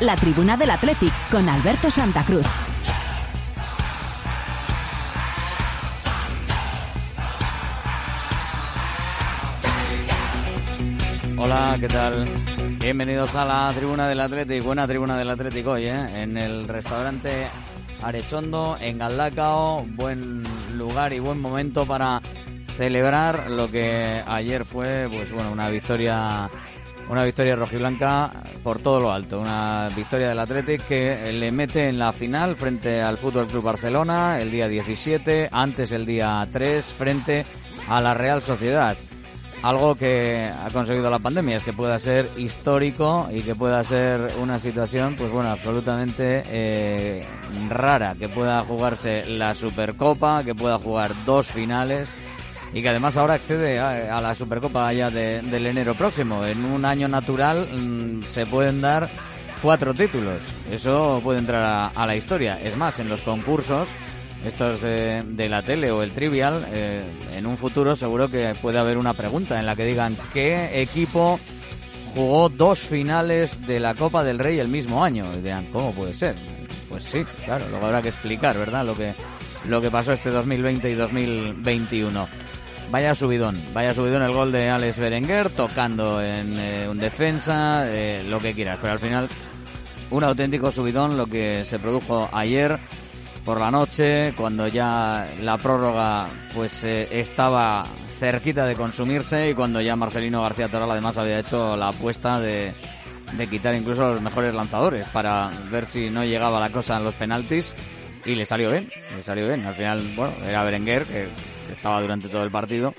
La tribuna del Athletic con Alberto Santa Cruz. Hola, ¿qué tal? Bienvenidos a la tribuna del Atlético, buena tribuna del Atlético hoy, ¿eh? en el restaurante Arechondo, en Galdacao, buen lugar y buen momento para celebrar lo que ayer fue, pues bueno, una victoria, una victoria rojiblanca por todo lo alto, una victoria del Atlético que le mete en la final frente al Fútbol Club Barcelona el día 17, antes el día 3 frente a la Real Sociedad. Algo que ha conseguido la pandemia es que pueda ser histórico y que pueda ser una situación, pues bueno, absolutamente eh, rara, que pueda jugarse la Supercopa, que pueda jugar dos finales y que además ahora accede a, la Supercopa ya de- del enero próximo. En un año natural mm, se pueden dar cuatro títulos. Eso puede entrar a, la historia. Es más, en los concursos estos de la tele o el trivial, eh, en un futuro seguro que puede haber una pregunta en la que digan qué equipo jugó dos finales de la Copa del Rey el mismo año. Y dirán, ¿cómo puede ser? Pues sí, claro, luego habrá que explicar, ¿verdad? Lo que, lo que pasó este 2020 y 2021. Vaya subidón, vaya subidón el gol de Alex Berenguer, tocando en eh, un defensa, eh, lo que quieras, pero al final un auténtico subidón lo que se produjo ayer por la noche, cuando ya la prórroga pues eh, estaba cerquita de consumirse y cuando ya Marcelino García Toral además había hecho la apuesta de, de quitar incluso a los mejores lanzadores para ver si no llegaba la cosa en los penaltis y le salió bien, le salió bien. Al final, bueno, era Berenguer que, estaba durante todo el partido.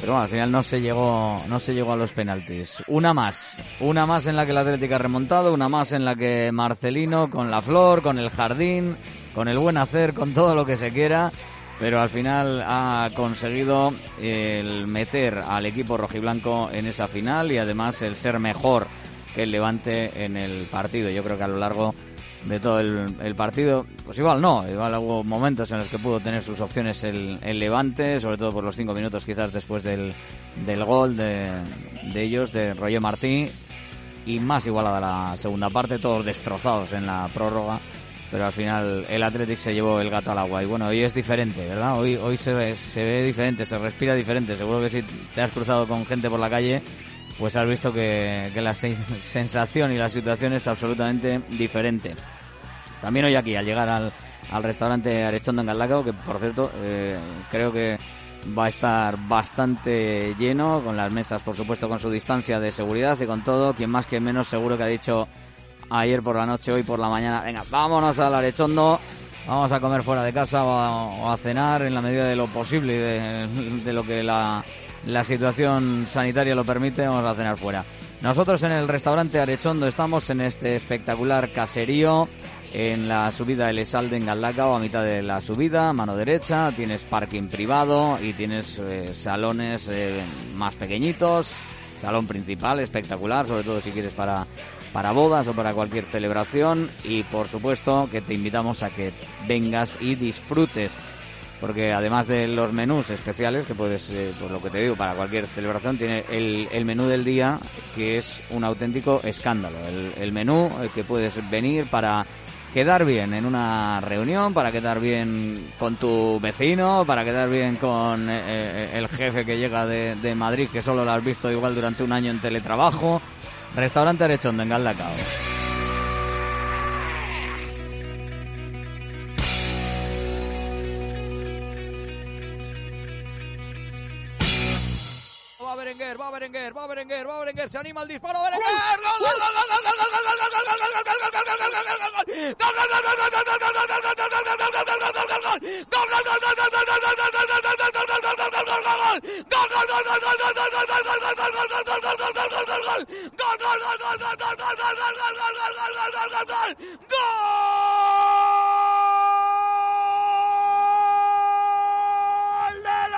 Pero bueno, al final no se llegó, no se llegó a los penaltis. Una más, una más en la que la Atlética ha remontado, una más en la que Marcelino con la flor, con el jardín, con el buen hacer, con todo lo que se quiera, pero al final ha conseguido el meter al equipo rojiblanco en esa final y además el ser mejor que el Levante en el partido. Yo creo que a lo largo de todo el, partido, pues igual no, igual hubo momentos en los que pudo tener sus opciones el, el Levante, sobre todo por los cinco minutos quizás después del, del gol de, de ellos, de Roger Martí, y más igualada la segunda parte, todos destrozados en la prórroga, pero al final el Athletic se llevó el gato al agua y bueno, hoy es diferente, ¿verdad? Hoy, hoy se, se ve diferente, se respira diferente, seguro que si te has cruzado con gente por la calle, pues has visto que, que la sen- sensación y la situación es absolutamente diferente. También hoy aquí, al llegar al, al restaurante Arechondo en Galdacao, que por cierto, eh, creo que va a estar bastante lleno, con las mesas, por supuesto, con su distancia de seguridad y con todo. Quien más, quien menos, seguro que ha dicho ayer por la noche, hoy por la mañana, venga, vámonos al Arechondo, vamos a comer fuera de casa o a cenar en la medida de lo posible y de, de lo que la, la situación sanitaria lo permite, vamos a cenar fuera. Nosotros en el restaurante Arechondo estamos en este espectacular caserío en la subida del Esalde en Galdacao, a mitad de la subida, mano derecha, tienes parking privado y tienes eh, salones eh, más pequeñitos, salón principal espectacular, sobre todo si quieres para, para bodas o para cualquier celebración y por supuesto que te invitamos a que vengas y disfrutes porque además de los menús especiales, que puedes, eh, por lo que te digo, para cualquier celebración, tiene el, el menú del día, que es un auténtico escándalo. El, menú que puedes venir para quedar bien en una reunión, para quedar bien con tu vecino, para quedar bien con eh, eh, el jefe que llega de, de Madrid, que solo lo has visto igual durante un año en teletrabajo. Restaurante Arechondo en Galdacao. Va Berenguer, va Berenguer, va Berenguer, se anima el disparo, Berenguer, gol, gol, gol, gol, gol, gol, gol, gol, gol, gol, del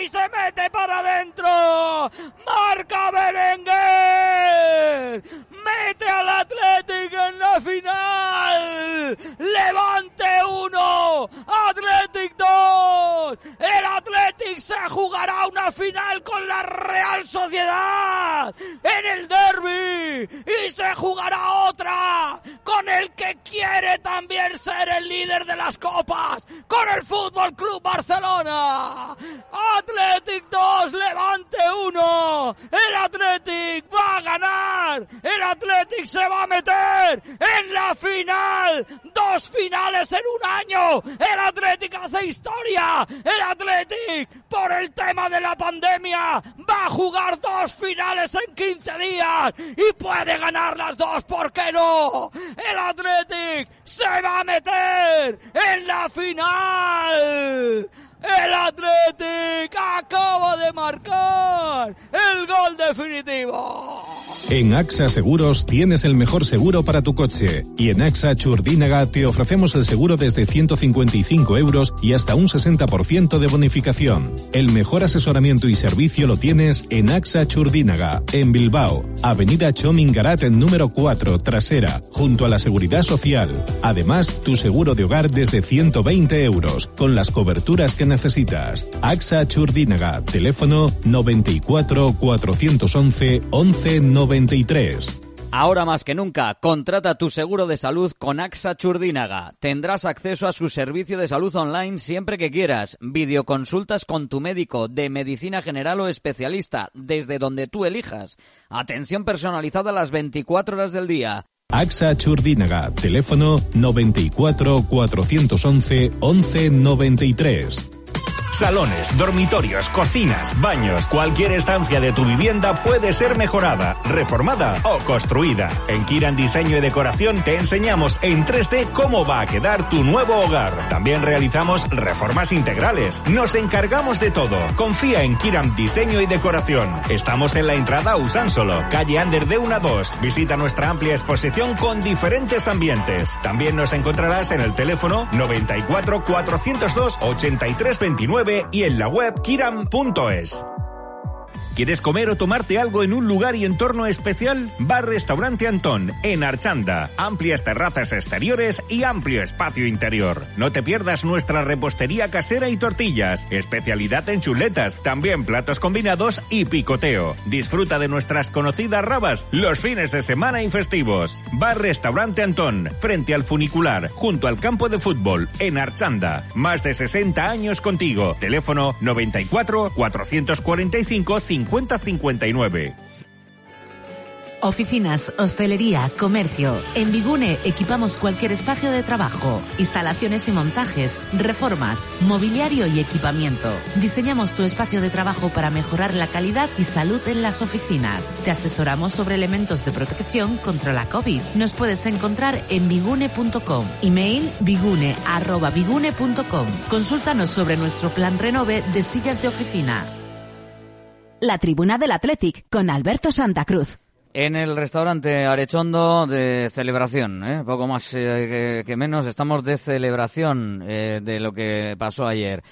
y se mete para adentro. Marca Berenguer. Mete al Atlético en la final. Levante uno. Athletic 2. El Athletic se jugará una final con la Real Sociedad en el derby y se jugará otra con el que quiere también ser el líder de las copas, con el Fútbol Club Barcelona. Athletic 2, Levante 1. El Athletic va a ganar. El Athletic se va a meter en la final. Dos finales en un año. El Athletic hace historia. El Athletic, por el tema de la pandemia, va a jugar dos finales en 15 días y puede ganar las dos, ¿por qué no? El Athletic se va a meter en la final. El Athletic acaba de marcar el gol definitivo. En AXA Seguros tienes el mejor seguro para tu coche y en AXA Churdínaga te ofrecemos el seguro desde 155 euros y hasta un 60% de bonificación. El mejor asesoramiento y servicio lo tienes en AXA Churdínaga, en Bilbao, Avenida Chomingarat en número 4, trasera, junto a la Seguridad Social. Además, tu seguro de hogar desde 120 euros, con las coberturas que necesitas. AXA Churdínaga, teléfono 94 411 1193. Ahora más que nunca, contrata tu seguro de salud con AXA Churdínaga. Tendrás acceso a su servicio de salud online siempre que quieras. Videoconsultas con tu médico de medicina general o especialista, desde donde tú elijas. Atención personalizada las 24 horas del día. AXA Churdínaga, teléfono 94 411 1193. Salones, dormitorios, cocinas, baños, cualquier estancia de tu vivienda puede ser mejorada, reformada o construida. En Kiran Diseño y Decoración te enseñamos en 3D cómo va a quedar tu nuevo hogar. También realizamos reformas integrales. Nos encargamos de todo. Confía en Kiran Diseño y Decoración. Estamos en la entrada Usánsolo, calle Ander de 1 a 2. Visita nuestra amplia exposición con diferentes ambientes. También nos encontrarás en el teléfono 94 402 83 29 y en la web kiram.es. ¿Quieres comer o tomarte algo en un lugar y entorno especial? Bar Restaurante Antón, en Archanda. Amplias terrazas exteriores y amplio espacio interior. No te pierdas nuestra repostería casera y tortillas. Especialidad en chuletas, también platos combinados y picoteo. Disfruta de nuestras conocidas rabas los fines de semana y festivos. Bar Restaurante Antón, frente al funicular, junto al campo de fútbol, en Archanda. Más de 60 años contigo. Teléfono 94 445 5059. Oficinas, hostelería, comercio. En Bigune equipamos cualquier espacio de trabajo, instalaciones y montajes, reformas, mobiliario y equipamiento. Diseñamos tu espacio de trabajo para mejorar la calidad y salud en las oficinas. Te asesoramos sobre elementos de protección contra la COVID. Nos puedes encontrar en bigune.com. Email bigune@bigune.com. Consúltanos sobre nuestro plan renove de sillas de oficina. La tribuna del Athletic con Alberto Santa Cruz. En el restaurante Arechondo de celebración, ¿eh? poco más eh, que, que, menos, estamos de celebración eh, de lo que pasó ayer.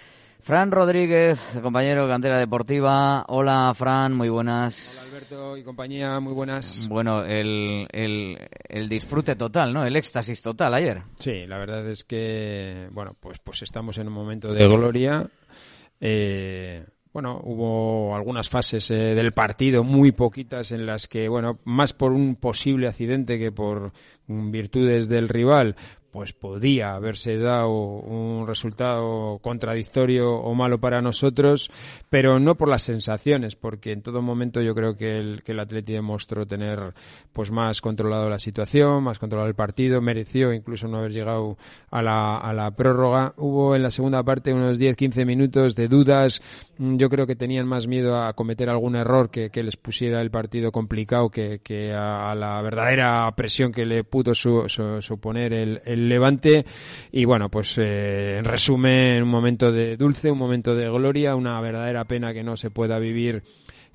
Fran Rodríguez, compañero de Cantera Deportiva. Hola, Fran, muy buenas. Hola, Alberto y compañía, muy buenas. Bueno, el, el, el disfrute total, ¿no? El éxtasis total ayer. Sí, la verdad es que, bueno, pues, pues estamos en un momento de gloria. Eh, bueno, hubo algunas fases eh, del partido, muy poquitas, en las que, bueno, más por un posible accidente que por virtudes del rival, pues podía haberse dado un resultado contradictorio o malo para nosotros, pero no por las sensaciones, porque en todo momento yo creo que el, que el Atleti demostró tener pues más controlado la situación, más controlado el partido, mereció incluso no haber llegado a la, a la prórroga. Hubo en la segunda parte unos 10-15 minutos de dudas, yo creo que tenían más miedo a cometer algún error que, les pusiera el partido complicado que, que a, la verdadera presión que le pudo su, suponer el, el Levante. Y bueno, pues eh, en resumen, un momento de dulce, un momento de gloria, una verdadera pena que no se pueda vivir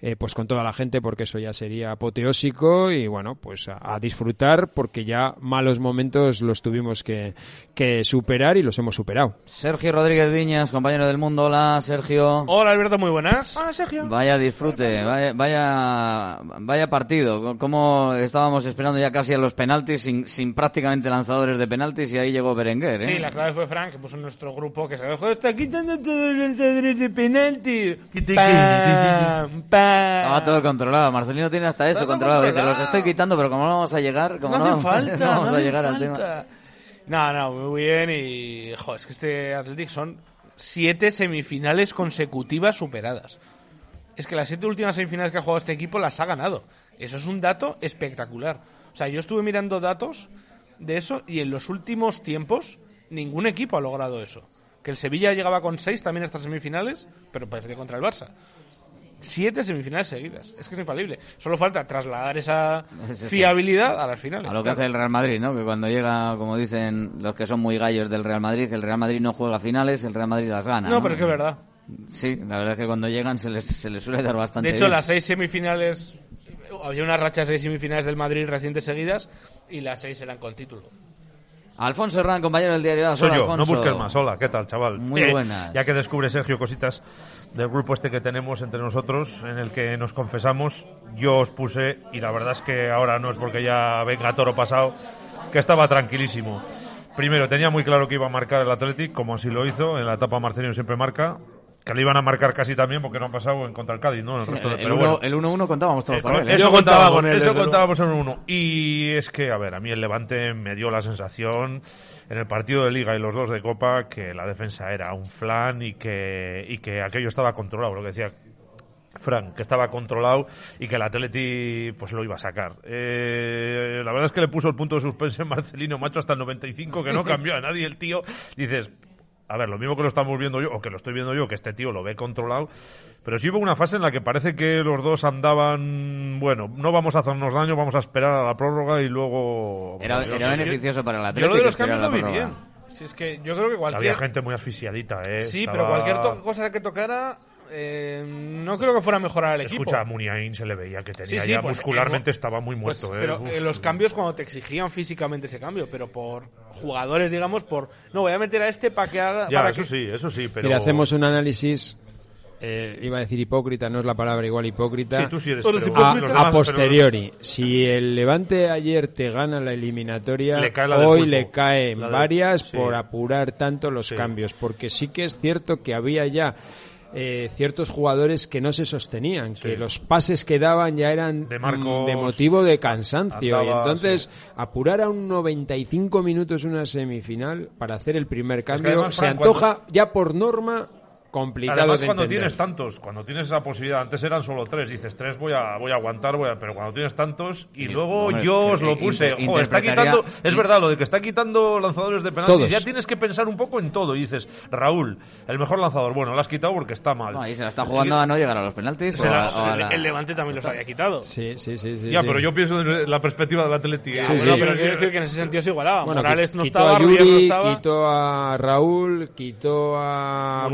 eh, pues con toda la gente porque eso ya sería apoteósico y bueno pues a, disfrutar porque ya malos momentos los tuvimos que, que, superar y los hemos superado. Sergio Rodríguez Viñas, compañero del mundo, hola Sergio. Hola Alberto, muy buenas. Hola Sergio. Vaya disfrute, vaya, vaya, vaya partido, como estábamos esperando ya casi a los penaltis sin, sin prácticamente lanzadores de penaltis y ahí llegó Berenguer. ¿eh? Sí, la clave fue Frank que puso en nuestro grupo que se dejó está quitando todos los lanzadores de penaltis. ¡Pam! ¡Pam! Estaba todo controlado. Marcelino tiene hasta eso controlado. Dice, los estoy quitando, pero como no vamos a llegar, como no, no, hace falta, no vamos no a hace llegar al falta. tema. No, no, muy bien. Y, jo, es que este Athletic son siete semifinales consecutivas superadas. Es que las siete últimas semifinales que ha jugado este equipo las ha ganado. Eso es un dato espectacular. O sea, yo estuve mirando datos de eso y en los últimos tiempos ningún equipo ha logrado eso. Que el Sevilla llegaba con seis también a estas semifinales, pero perdió contra el Barça. Siete semifinales seguidas. Es que es infalible. Solo falta trasladar esa fiabilidad a las finales. A lo que Claro. hace el Real Madrid, ¿no? Que cuando llega, como dicen los que son muy gallos del Real Madrid, que el Real Madrid no juega finales, el Real Madrid las gana. No, pero es que es verdad. Sí, la verdad es que cuando llegan se les, se les suele dar bastante De hecho, bien. las seis semifinales. Había una racha de seis semifinales del Madrid recientes seguidas y las seis eran con título. Alfonso Herrán, compañero del diario. Soy yo, no busques más. Hola, ¿qué tal, chaval? Muy Eh, buenas. Ya que descubre Sergio cositas del grupo este que tenemos entre nosotros, en el que nos confesamos, yo os puse, y la verdad es que ahora no es porque ya venga toro pasado, que estaba tranquilísimo. Primero, tenía muy claro que iba a marcar el Athletic, como así lo hizo, en la etapa Marcelino siempre marca, que le iban a marcar casi también porque no han pasado en contra el Cádiz, ¿no? El resto de- El pero uno- bueno. el 1-1 contábamos todos Eh, con él. ¿eh? Eso contaba contábamos, con él, Eso contábamos en un 1. Y es que, a ver, a mí el Levante me dio la sensación en el partido de Liga y los dos de Copa que la defensa era un flan y que, y que aquello estaba controlado, lo que decía Frank, que estaba controlado y que el Atleti pues lo iba a sacar. Eh, la verdad es que le puso el punto de suspense en Marcelino Macho hasta el 95, que no cambió a nadie el tío. Dices, a ver, lo mismo que lo estamos viendo yo, o que lo estoy viendo yo, que este tío lo ve controlado, pero sí hubo una fase en la que parece que los dos andaban, bueno, no vamos a hacernos daño, vamos a esperar a la prórroga y luego... Era, Yo beneficioso para el Yo Atlético. lo de los cambios lo vi bien. Si es que yo creo que cualquier. Había gente muy asfixiadita, ¿eh? Sí, Estaba- pero cualquier to- cosa que tocara. Eh, no creo que fuera a mejorar el equipo. Escucha, a Muniain se le veía que tenía Sí, sí, ya pues, muscularmente eh, estaba muy Pues, muerto, ¿eh? pero Uf. eh, los cambios cuando te exigían físicamente ese cambio, pero por jugadores, digamos, por no voy a meter a este para que haga. Ya, para eso que- sí, eso sí, pero... Mira, hacemos un análisis, eh, iba a decir hipócrita, no es la palabra igual hipócrita. Sí, tú sí eres, pero hipócrita. a, pero- posteriori, si el Levante ayer te gana la eliminatoria, Le cae la del hoy le caen La de- varias sí. por apurar tanto los Sí. cambios, porque sí que es cierto que había ya eh, ciertos jugadores que no se sostenían, que los pases que daban ya eran De Marcos mm, de motivo de cansancio, y entonces apurar a un 95 minutos una semifinal para hacer el primer cambio además, se antoja ya por norma complicado Además, de cuando entender. tienes tantos, cuando tienes esa posibilidad, antes eran solo tres, dices tres voy a, voy a aguantar, voy a, pero cuando tienes tantos, y luego yo que- os lo que puse, inter- joder, está quitando, es verdad, lo de que está quitando lanzadores de penaltis, Todos. ya tienes que pensar un poco en todo, y dices, Raúl, el mejor lanzador, bueno, lo has quitado porque está mal. No, ahí se la está jugando a no llegar a los penaltis. O la- a- o a el, la- el Levante también los había quitado. Sí, sí, sí, sí. ya, sí. pero yo pienso desde la perspectiva del Atleti. ¿eh? Sí, bueno, sí. pero quiero decir que en ese sentido se igualaba. Bueno, Morales no quitó estaba, a Ruiz no Yuri, estaba. quitó a Raúl, quitó a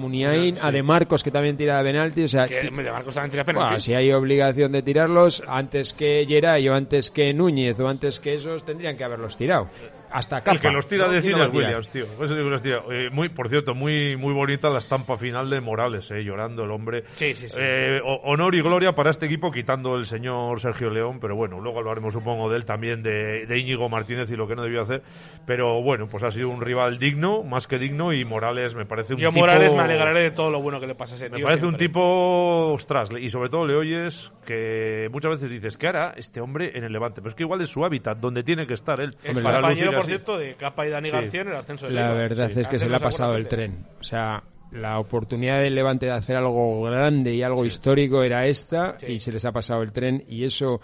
Muniain. a De Marcos que también tira de penalti, o sea, Que de Marcos también tira bueno, penaltis. si hay obligación de tirarlos antes que Geray o antes que Núñez o antes que esos tendrían que haberlos tirado. Hasta capa. El que los tira ¿no? de ¿Quién cine lo es? Williams, tío. Eso es el que los tira. Eh, muy, por cierto, muy, muy bonita la estampa final de Morales, eh, llorando el hombre. Sí, sí, sí. Eh, honor y gloria para este equipo, quitando el señor Sergio León, pero bueno, luego hablaremos, supongo, de él también, de, de Íñigo Martínez y lo que no debió hacer. Pero bueno, pues ha sido un rival digno, más que digno, y Morales me parece un Yo tipo... Morales me alegraré de todo lo bueno que le pasa a ese tío. Me parece un siempre. tipo, ostras, y sobre todo le oyes que muchas veces dices, ¿qué hará este hombre en el Levante? Pero es que igual es su hábitat, donde tiene que estar él. Es para compañero, por cierto, de Capa y Dani Sí. García en el ascenso de La verdad Sí. es que se le ha pasado el tren. O sea, la oportunidad del Levante de hacer algo grande y algo histórico era esta y se les ha pasado el tren y eso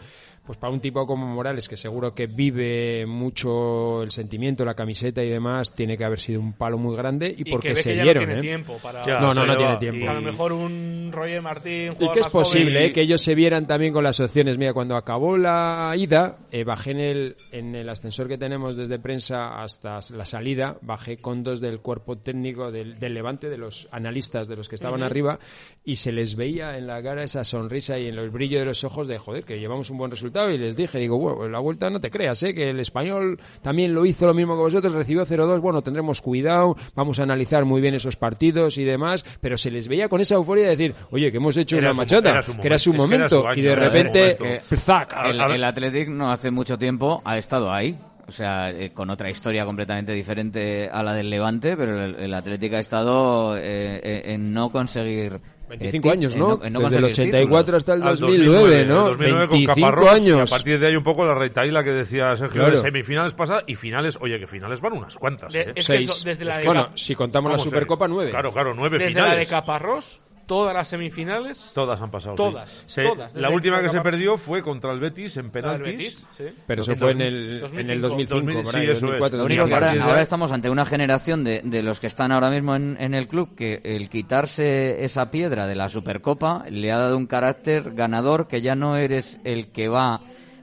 pues para un tipo como Morales que seguro que vive mucho el sentimiento, la camiseta y demás, tiene que haber sido un palo muy grande y, Y porque que ve se que ya dieron, no tiene ¿eh? tiempo para... Ya, No, no, no le tiene tiempo. Y a lo mejor un Roger Martín, un Y que es posible y- ¿eh? que ellos se vieran también con las opciones. Mira, cuando acabó la ida, eh, bajé en el, en el ascensor que tenemos desde prensa hasta la salida, bajé con dos del cuerpo técnico del, del Levante, de los analistas, de los que estaban arriba, y se les veía en la cara esa sonrisa y en el brillo de los ojos de, joder, que llevamos un buen resultado. Y les dije, digo, bueno, la vuelta no te creas, ¿eh? que el español también lo hizo lo mismo que vosotros, recibió 0-2, bueno, tendremos cuidado, vamos a analizar muy bien esos partidos y demás, pero se les veía con esa euforia de decir, oye, que hemos hecho Era una su- machota, era su que era su momento, es que era momento, su año, y de repente, momento. ¡zac! El, el Athletic no hace mucho tiempo ha estado ahí. O sea, eh, con otra historia completamente diferente a la del Levante, pero el, el Athletic ha estado eh, eh, en no conseguir... eh, 25 ti- años, en ¿no? en no Desde el conseguir 84 títulos. hasta el Al 2009, ¿no? 2009 con 25 Caparrós, años. Y a partir de ahí un poco la retaíla que decía Sergio Claro. de semifinales pasadas y finales. Oye, que finales van unas cuantas. De- ¿eh? es que Seis. eso, desde la de bueno, si contamos la Vamos, Supercopa, eh, 9. Claro, claro, nueve desde finales. la de Caparrós, todas las semifinales... Todas han pasado. Todas, sí. Se- todas, La última que que se perdió fue contra el Betis en penaltis. Betis, sí. Pero eso En fue en el, 2005, en el 2005, 2000, por sí, ahí, eso es. 2004, Lo Lo único que Y a ahora, estamos ante una generación de, de los que están ahora mismo en, en el club que el quitarse esa piedra de la Supercopa le ha dado un carácter ganador que ya no eres el que va,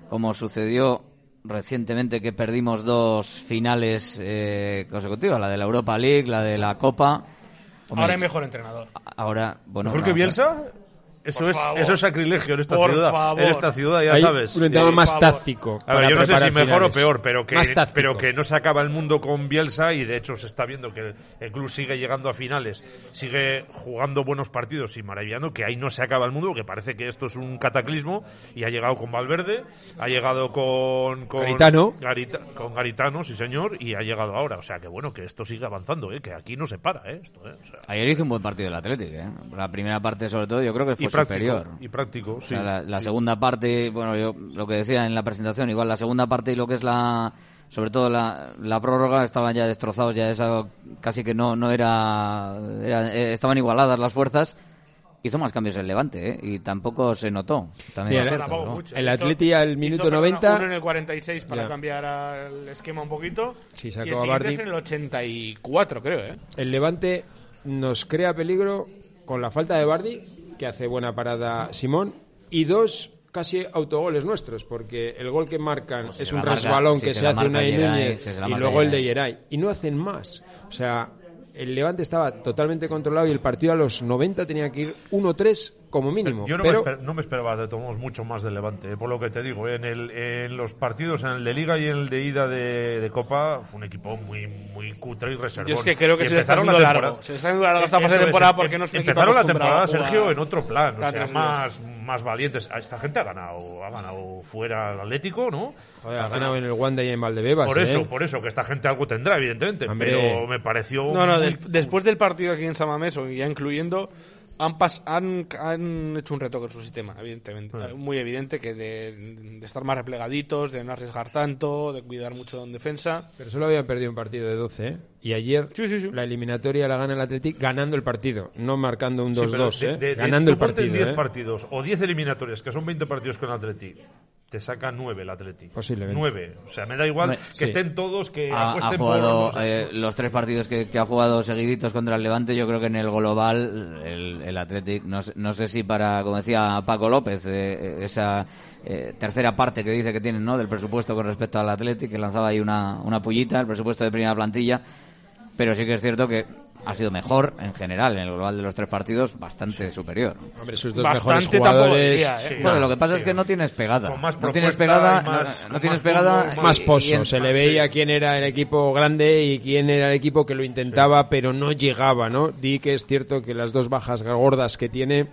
como sucedió recientemente que perdimos dos finales eh, consecutivas, la de la Europa League, la de la Copa. Hombre, Ahora hay mejor entrenador. Ahora, bueno, ¿Mejor que vamos a- Bielsa? Eso es, eso es sacrilegio en esta Por ciudad. favor. En esta ciudad, ya Hay sabes. un entrenador más táctico. A ver, para yo no sé si mejor finales. o peor, pero que, Más táctico. pero que no se acaba el mundo con Bielsa y de hecho se está viendo que el, el club sigue llegando a finales, sigue jugando buenos partidos y maravillando, que ahí no se acaba el mundo, que parece que esto es un cataclismo y ha llegado con Valverde, ha llegado con, con Garitano. Garita- con Garitano, sí señor, y ha llegado ahora. O sea que bueno, que esto sigue avanzando, ¿eh? que aquí no se para. ¿eh? Esto, ¿eh? O sea, Ayer hizo un buen partido el Atlético, ¿eh? La primera parte, sobre todo, yo creo que y fue práctico, superior. y práctico, O sí. sea, la, la segunda parte, bueno, yo lo que decía en la presentación, igual la segunda parte y lo que es la, sobre todo la, la prórroga, estaban ya destrozados, ya eso casi que no, no era, era- eh, estaban igualadas las fuerzas. Hizo más cambios el Levante, ¿eh? Y tampoco se notó. También es el- cierto, ¿no? mucho. El Hizo- Atleti al hizo, minuto perdona, 90. Uno en el 46 para Ya. cambiar el esquema un poquito. Sí, y sacó el a siguiente Bardi. es en el 84, creo, ¿eh? El Levante nos crea peligro con la falta de Bardi, que hace buena parada Simón, y dos casi autogoles nuestros, porque el gol que marcan Pues si es un marca- resbalón si que se hace una Núñez si y luego el de. Geray. Y no hacen más. O sea, el Levante estaba totalmente controlado y el partido a los 90 tenía que ir 1-3 como mínimo. Yo no, pero me esper- no me esperaba de todos mucho más del Levante, eh, por lo que te digo. En, el, en los partidos, en el de Liga y en el de ida de, de Copa, fue un equipo muy muy cutre y reservado. Yo es que creo que se le está haciendo largo. Se le está haciendo largo esta fase de temporada porque no es un equipo Empezaron la temporada, Sergio, en otro plan. O sea, más, más valientes. Esta gente ha ganado, ha ganado fuera el Atlético, ¿no? joder, ha ganado en el Wanda y en Valdebebas. Por eso, ¿eh? por eso, que esta gente algo tendrá, evidentemente. Hombre. Pero me pareció. No, no, muy- des- después del partido aquí en Samamés, o ya incluyendo, han, pas- han, han hecho un retoque en su sistema, evidentemente. Ah. Muy evidente que de, de estar más replegaditos, de no arriesgar tanto, de cuidar mucho en defensa. Pero solo habían perdido un partido de 12, ¿eh? Y ayer Sí, sí, sí. la eliminatoria la gana el Athletic ganando el partido, no marcando un Sí, pero 2-2, de- ¿eh? de- de- ganando tú el partido, 10 ¿eh? partidos o 10 eliminatorias, que son 20 partidos con el Atleti, te saca 9 el Atleti. Posiblemente. 9. O sea, me da igual Hombre, que sí. estén todos, que Ha, ha apuesten jugado por... eh, los tres partidos que, que ha jugado seguiditos contra el Levante. Yo creo que en el global, el, el Athletic, no, sé- no sé si para, como decía Paco López, eh, esa eh, tercera parte que dice que tienen ¿no? del presupuesto con respecto al Athletic, que lanzaba ahí una, una pullita, el presupuesto de primera plantilla. Pero sí que es cierto que ha sido mejor en general, en el global de los tres partidos, bastante superior. Hombre, sus dos Bastante mejores jugadores diría, ¿eh? Joder, lo que pasa sí. es que no tienes pegada. Con más no tienes pegada, y más- no, tienes más pegada. fútbol, más y- pozo, se le veía quién era el equipo grande y quién era el equipo que lo intentaba pero no llegaba, ¿no? Di que es cierto que las dos bajas gordas que tiene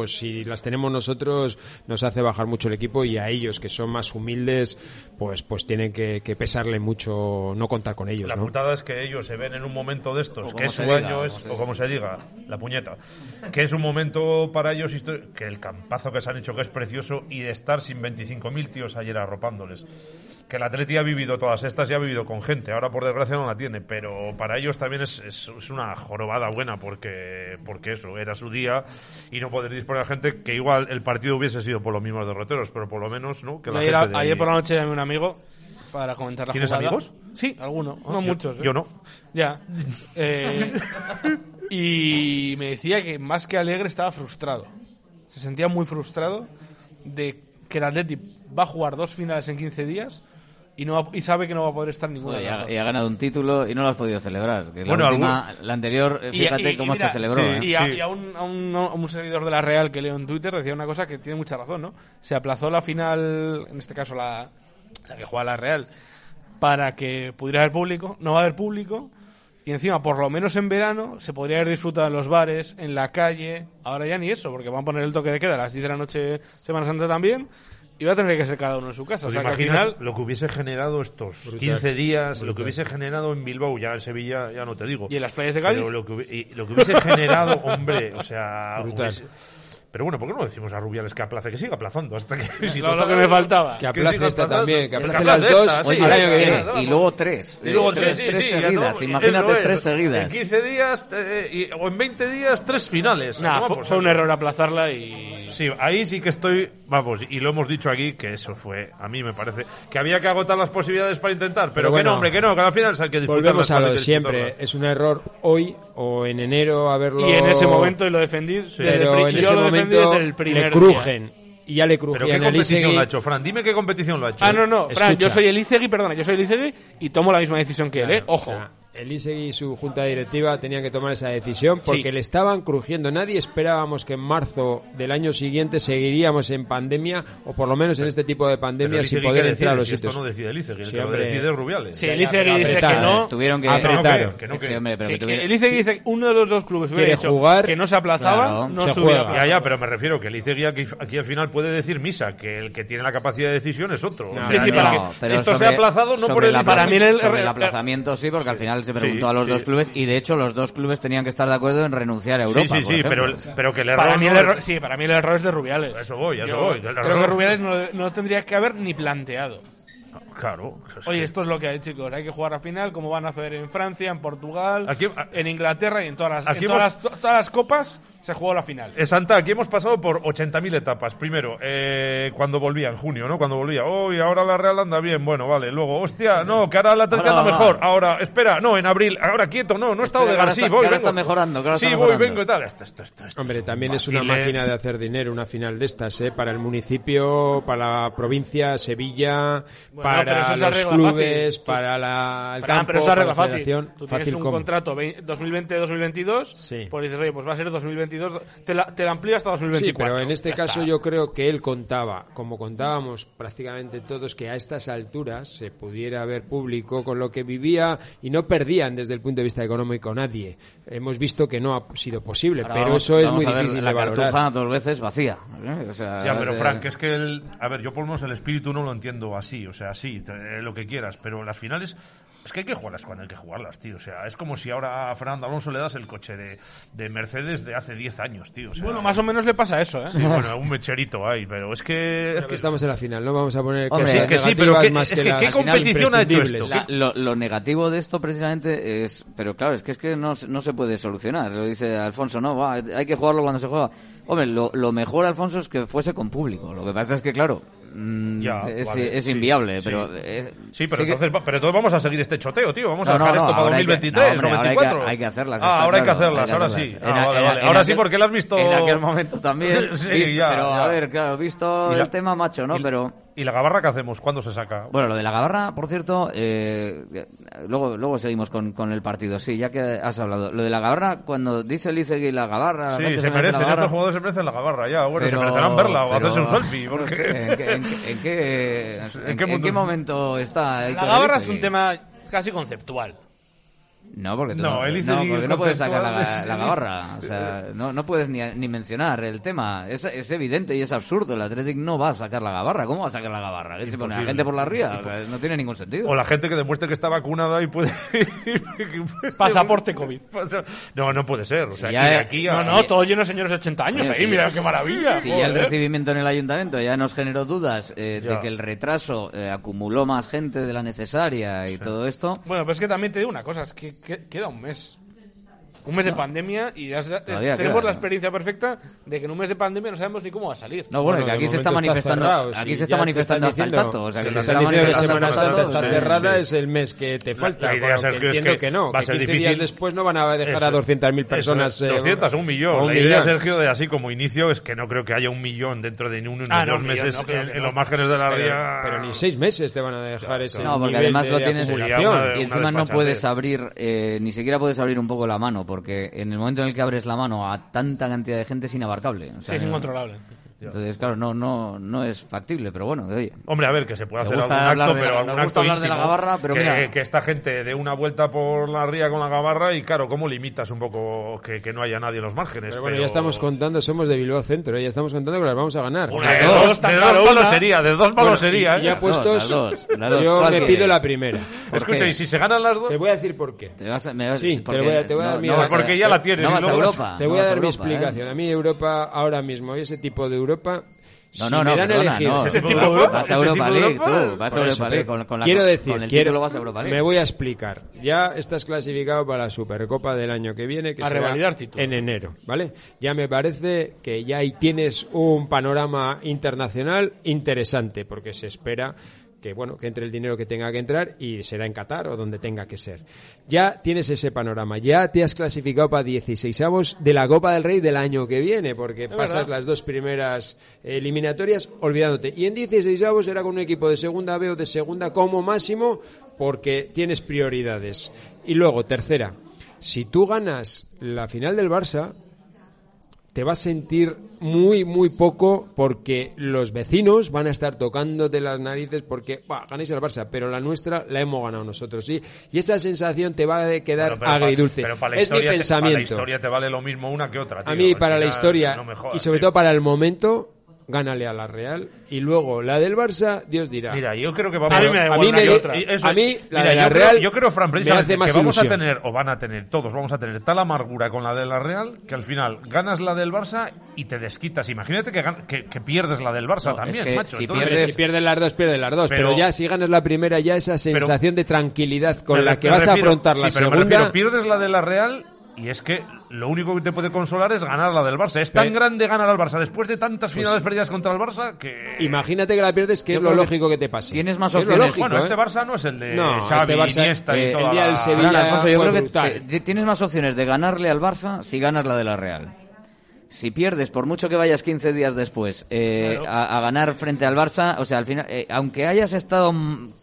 pues si las tenemos nosotros nos hace bajar mucho el equipo y a ellos que son más humildes pues pues tienen que, que pesarle mucho no contar con ellos, La ¿no? putada es que ellos se ven en un momento de estos, que su año, o es, como se o como se diga, la puñeta, que es un momento para ellos que el campazo que se han hecho que es precioso y de estar sin 25.000 tíos ayer arropándoles. Que el Atleti ha vivido todas estas y ha vivido con gente, ahora por desgracia no la tiene, pero para ellos también es, es- es una jorobada buena porque, porque eso, era su día y no poder disponer a gente que igual el partido hubiese sido por los mismos derroteros, pero por lo menos, ¿no? Que la Ayer, gente de ayer por la noche llamé a un amigo para comentar la ¿Tienes jugada. amigos? Sí, alguno, no yo- muchos. ¿eh? Yo no. Ya. Eh, y me decía que más que alegre estaba frustrado. Se sentía muy frustrado de que el Atleti va a jugar dos finales en 15 días y no va- y sabe que no va a poder estar en ninguna Joder, de y, las ha, dos. y ha ganado un título y no lo has podido celebrar. Que Bueno, la, última, la anterior, fíjate y- y cómo mira, se celebró. sí, ¿eh? Y, a, Sí. y a un, a un- a un seguidor de la Real que leo en Twitter decía una cosa que tiene mucha razón, ¿no? Se aplazó la final, en este caso la, la que juega la Real, para que pudiera haber público. No va a haber público. Y encima, por lo menos en verano, se podría haber disfrutado en los bares, en la calle. Ahora ya ni eso, porque van a poner el toque de queda a las 10 de la noche, Semana Santa también. Y va a tener que ser cada uno en su casa. ¿Os o sea que al imaginas final. lo que hubiese generado estos 15 días, lo que hubiese generado en Bilbao, ya en Sevilla, ya no te digo. Y en las playas de Cádiz. Pero lo que, hubi- y lo que hubiese generado, hombre, o sea... Brutal. hubiese- pero bueno, ¿por qué no decimos a Rubiales que aplace, que siga aplazando hasta que... si Lo- lo que me faltaba. Que aplace esta también, que aplace las dos esta, Oye, sí, al año que viene. y luego tres. Y luego Eh, tres, tres, sí, tres sí, seguidas. todo- Imagínate es. tres seguidas. En 15 días eh, y- o en 20 días, tres finales. Nah, fue, fue un error aplazarla y. Sí, ahí sí que estoy, vamos, y lo hemos dicho aquí, que eso fue, a mí me parece, que había que agotar las posibilidades para intentar, pero, Pero que bueno, no, hombre, que no, que al final hay que disfrutar Volvemos a lo de siempre, es un error hoy o en enero haberlo Y en ese momento, y lo defendí. desde el pero en yo ese lo defendí momento desde el primer le día. crujen y ya le ¿Pero crujían qué el competición Isegui. lo ha hecho, Fran? Dime qué competición lo ha hecho. Ah, no, no, Fran, Escucha. yo soy el Izegui, perdona, yo soy el Izegui y tomo la misma decisión que él, ¿eh? O Ojo. sea, el Isegui y su junta directiva tenían que tomar esa decisión porque Sí. le estaban crujiendo. Nadie esperábamos que en marzo del año siguiente seguiríamos en pandemia o por lo menos en este tipo de pandemia el sin poder ¿qué entrar a los Si esto sitios. no decide el Izegui, el Sí, lo decide es Rubiales. Sí, el Ya, ya, Izegui dice que no. Tuvieron que... Apretaron. Que no, que- Sí, hombre, pero Sí, que que tuviera- el Izegui dice que uno de los dos clubes hubiera Quiere dicho jugar, que no se aplazaba, claro, no se se juega. Ya, ya, pero me refiero que el Izegui aquí, aquí al final puede decir misa, que el que tiene la capacidad de decisión es otro. O No, sea, sí, que para No, pero esto se sobre- ha aplazado no por el la- Para mí el- aplazamiento sí, porque al final se preguntó a los sí. dos clubes y de hecho los dos clubes tenían que estar de acuerdo en renunciar a Europa. Sí, sí, por sí, pero, pero que el error. Para mí, el error, sí, para mí el error es de Rubiales. A eso voy, a eso Yo voy. Creo error- que Rubiales no, no tendría que haber ni planteado. Claro. es Oye, que- esto es lo que hay, chicos. Hay que jugar a final, como van a hacer en Francia, en Portugal, Aquí- a- en Inglaterra y en todas las, Aquí en todas, hemos- las, todas las copas se jugó la final. Eh, Santa, aquí hemos pasado por 80.000 etapas. Primero, eh, cuando volvía, en junio, ¿no? Cuando volvía. Oh, y ahora la Real anda bien. Bueno, vale. Luego, hostia, no, que ahora la Atlético anda mejor. Ahora, espera, no, en abril. Ahora quieto, no, no he estado de ahora García. está- voy, vengo. está mejorando, que ahora sí, está voy, vengo y tal. Esto, esto, esto, esto Hombre, también es una máquina de hacer dinero una final de estas, ¿eh? Para el municipio, para la provincia, Sevilla, Bueno, para los clubes, fácil. para la, el Fran, campo, pero eso arregla fácil. Tú tienes Fácil un como. contrato ve- 2020-2022, Sí. pues dices, oye, pues va a ser 2022, te la, te la amplío hasta Sí, 2024. pero en este Ya caso está. yo creo que él contaba, como contábamos prácticamente todos, que a estas alturas se pudiera ver público con lo que vivía y no perdían desde el punto de vista económico nadie. Hemos visto que no ha sido posible, Ahora pero vamos- eso es muy a ver difícil la de valorar. cartuja dos veces vacía. ¿eh? O sea, Ya, pero es, eh, Frank, es que el. A ver, yo por lo menos el espíritu no lo entiendo así, o sea, sí, te- lo que quieras, pero las finales. Es que hay que jugarlas cuando hay que jugarlas, tío. O sea, es como si ahora a Fernando Alonso le das el coche de, de Mercedes de hace 10 años, tío. O sea, Bueno, más o menos le pasa eso, ¿eh? Sí, bueno, un mecherito hay, pero es que. Es que estamos en la final, no vamos a poner Hombre, sí, que sí, pero que- más es que ¿qué competición ha hecho esto? La- lo, lo negativo de esto precisamente es, pero claro, es que es que no, se- no se puede solucionar. Lo dice Alfonso, no, va, hay que jugarlo cuando se juega. Hombre, lo, lo mejor, Alfonso, es que fuese con público. Lo que pasa es que, claro, mm, Ya, es, vale, es sí, inviable, sí. pero... eh, Sí, pero, que- entonces, va- pero entonces vamos a seguir este choteo, tío. Vamos a No, no, dejar no, esto para ahora hay que- 2023 no, hombre, o ahora hay que- 24. hay que hacerlas, Ah, ahora hay que hacerlas, que ahora sí. En Ah, a- vale, en- vale. en Ahora sí, aquel- porque lo has visto. En aquel momento también. Sí, visto, ya, pero ya. a ver, claro, visto la- el tema macho, ¿no? pero ¿Y la gabarra qué hacemos? ¿Cuándo se saca? Bueno, lo de la gabarra, por cierto, eh, luego, luego seguimos con, con el partido. Sí, ya que has hablado. Lo de la gabarra, cuando dice Licegui la gabarra... la Sí, gente se merece estos jugadores se merecen la gabarra ya. Bueno, pero- se merecerán verla o pero- hacerse un selfie. no Porque... sé, ¿en, qué, en qué- en qué- en- ¿En en qué qué mundo? momento está? La gabarra es un tema casi conceptual. No, porque, tú No, no, porque no puedes sacar la, la gabarra. O sea, no, no puedes ni, ni mencionar el tema. Es, es evidente y es absurdo. El Athletic no va a sacar la gabarra. ¿Cómo va a sacar la gabarra? ¿Qué se pone la gente por la ría? O sea, no tiene ningún sentido. O la gente que demuestre que está vacunada y puede... Pasaporte COVID. No, no puede ser. O sea, Si aquí, ya- aquí No, a- no, todo lleno de señores de 80 años ahí, si- mira qué maravilla. Si ya el recibimiento en el ayuntamiento ya nos generó dudas eh, de que el retraso eh, acumuló más gente de la necesaria y todo esto. Bueno, pero es que también te digo una cosa, es que, que- queda un mes. Un mes de pandemia y ya Todavía tenemos queda, la ¿no? experiencia perfecta de que en un mes de pandemia no sabemos ni cómo va a salir. No, bueno, Bueno, que de aquí se está momento manifestando, cerrado, aquí se está ya te manifestando están hasta el diciendo- tato. O sea, que te se están está diciendo que manifestando Semana hasta el Santa tato, está sí. cerrada, es el mes que te falta. la idea, Sergio, que es entiendo que que, no, va a que ser 15 difícil. días después no van a dejar Eso- a 200.000 personas. eso, eh, 200, un millón. o un la idea, millón. Sergio, de así como inicio es que no creo que haya un millón dentro de ni uno ni Ah, no, dos un millón, meses no, en, que en no. los márgenes de la ría. pero ni seis meses te van a dejar ese No, porque nivel además de lo tienes acumulación. Una- y encima no desfachatez. puedes abrir, eh, ni siquiera puedes abrir un poco la mano, porque en el momento en el que abres la mano a tanta cantidad de gente es inabarcable. O Sí, es no- incontrolable. Entonces, claro, no, no, no es factible, pero bueno, oye. Hombre, a ver, que se puede hacer algún acto, de pero algún gusta acto hablar de la íntimo, gabarra, pero que, mira. que esta gente dé una vuelta por la ría con la gabarra y claro, ¿cómo limitas un poco que, que no haya nadie en los márgenes? Pero bueno, ya estamos contando, somos de Bilbao Centro, ¿eh? ya estamos contando que las vamos a ganar. Una de dos, dos, de dos palos una. sería, de dos palos Bueno, sería, y ya ¿eh? puestos, dos, yo ¿cuál me pido la primera. ¿Por Escucha, qué? y si se ganan las dos, Te voy a decir por qué. Te vas a- me vas- Sí, te porque voy a- te voy a dar mi porque ya la tienes. Te voy a dar mi ¿eh? explicación. A mí Europa ahora mismo, ese tipo de Europa, No, si no, no, me dan perdona, elegir, no. ¿Ese tipo de Vas Europa? a ¿Ese Europa League, Europa? tú, vas a Europa League. pero Con, con la- quiero con decir, el quiero- título vas a Europa League. me voy a explicar. Ya estás clasificado para la Supercopa del año que viene, que A será revalidar título. en enero, ¿vale? Ya me parece que ya ahí tienes un panorama internacional interesante, porque se espera que bueno que entre el dinero que tenga que entrar y será en Qatar o donde tenga que ser. Ya tienes ese panorama, ya te has clasificado para 16avos de la Copa del Rey del año que viene, porque pasas las dos primeras eliminatorias olvidándote. Y en 16avos era con un equipo de segunda B o de segunda como máximo, porque tienes prioridades. Y luego, tercera, si tú ganas la final del Barça, te vas a sentir muy, muy poco porque los vecinos van a estar tocándote las narices porque "Buah, ganáis al Barça, pero la nuestra la hemos ganado nosotros, ¿sí? Y esa sensación te va a quedar pero pa- agridulce. pero para la es mi historia te- Para la pensamiento. historia te vale lo mismo una que otra, a mí, para la historia no y sobre todo para el momento, gánale a la Real. Y luego la del Barça, Dios dirá. Mira, yo creo que va A mí me da a igual mí una me otra. Eso- a mí, la mira, de la yo Real creo, yo creo, Fran, me precisamente hace más que vamos a tener, o van a tener, todos vamos a tener tal amargura con la de la Real, que al final ganas la del Barça y te desquitas. Imagínate que, gan- que, que pierdes la del Barça No, es también, que macho. si Entonces, si pierdes las dos, pierdes las dos. Pero, Pero- ya si ganas la primera, ya esa sensación de tranquilidad con la que vas a afrontar la sí, pero me segunda. refiero, pierdes la de la Real y es que lo único que te puede consolar es ganar la del Barça. Es tan grande ganar al Barça después de tantas finales perdidas contra el Barça que... Imagínate que la pierdes, que Yo es lo que lógico que te pase. tienes más opciones. lógico, bueno, ¿eh? este Barça no es el de No, Xavi, este Barça, Iniesta y eh, toda el día del la- Sevilla- Alfonso, yo creo que te- tienes más opciones de ganarle al Barça si ganas la de la Real. Si pierdes, por mucho que vayas 15 días después eh, Claro. a, a ganar frente al Barça, o sea, al final, eh, aunque hayas estado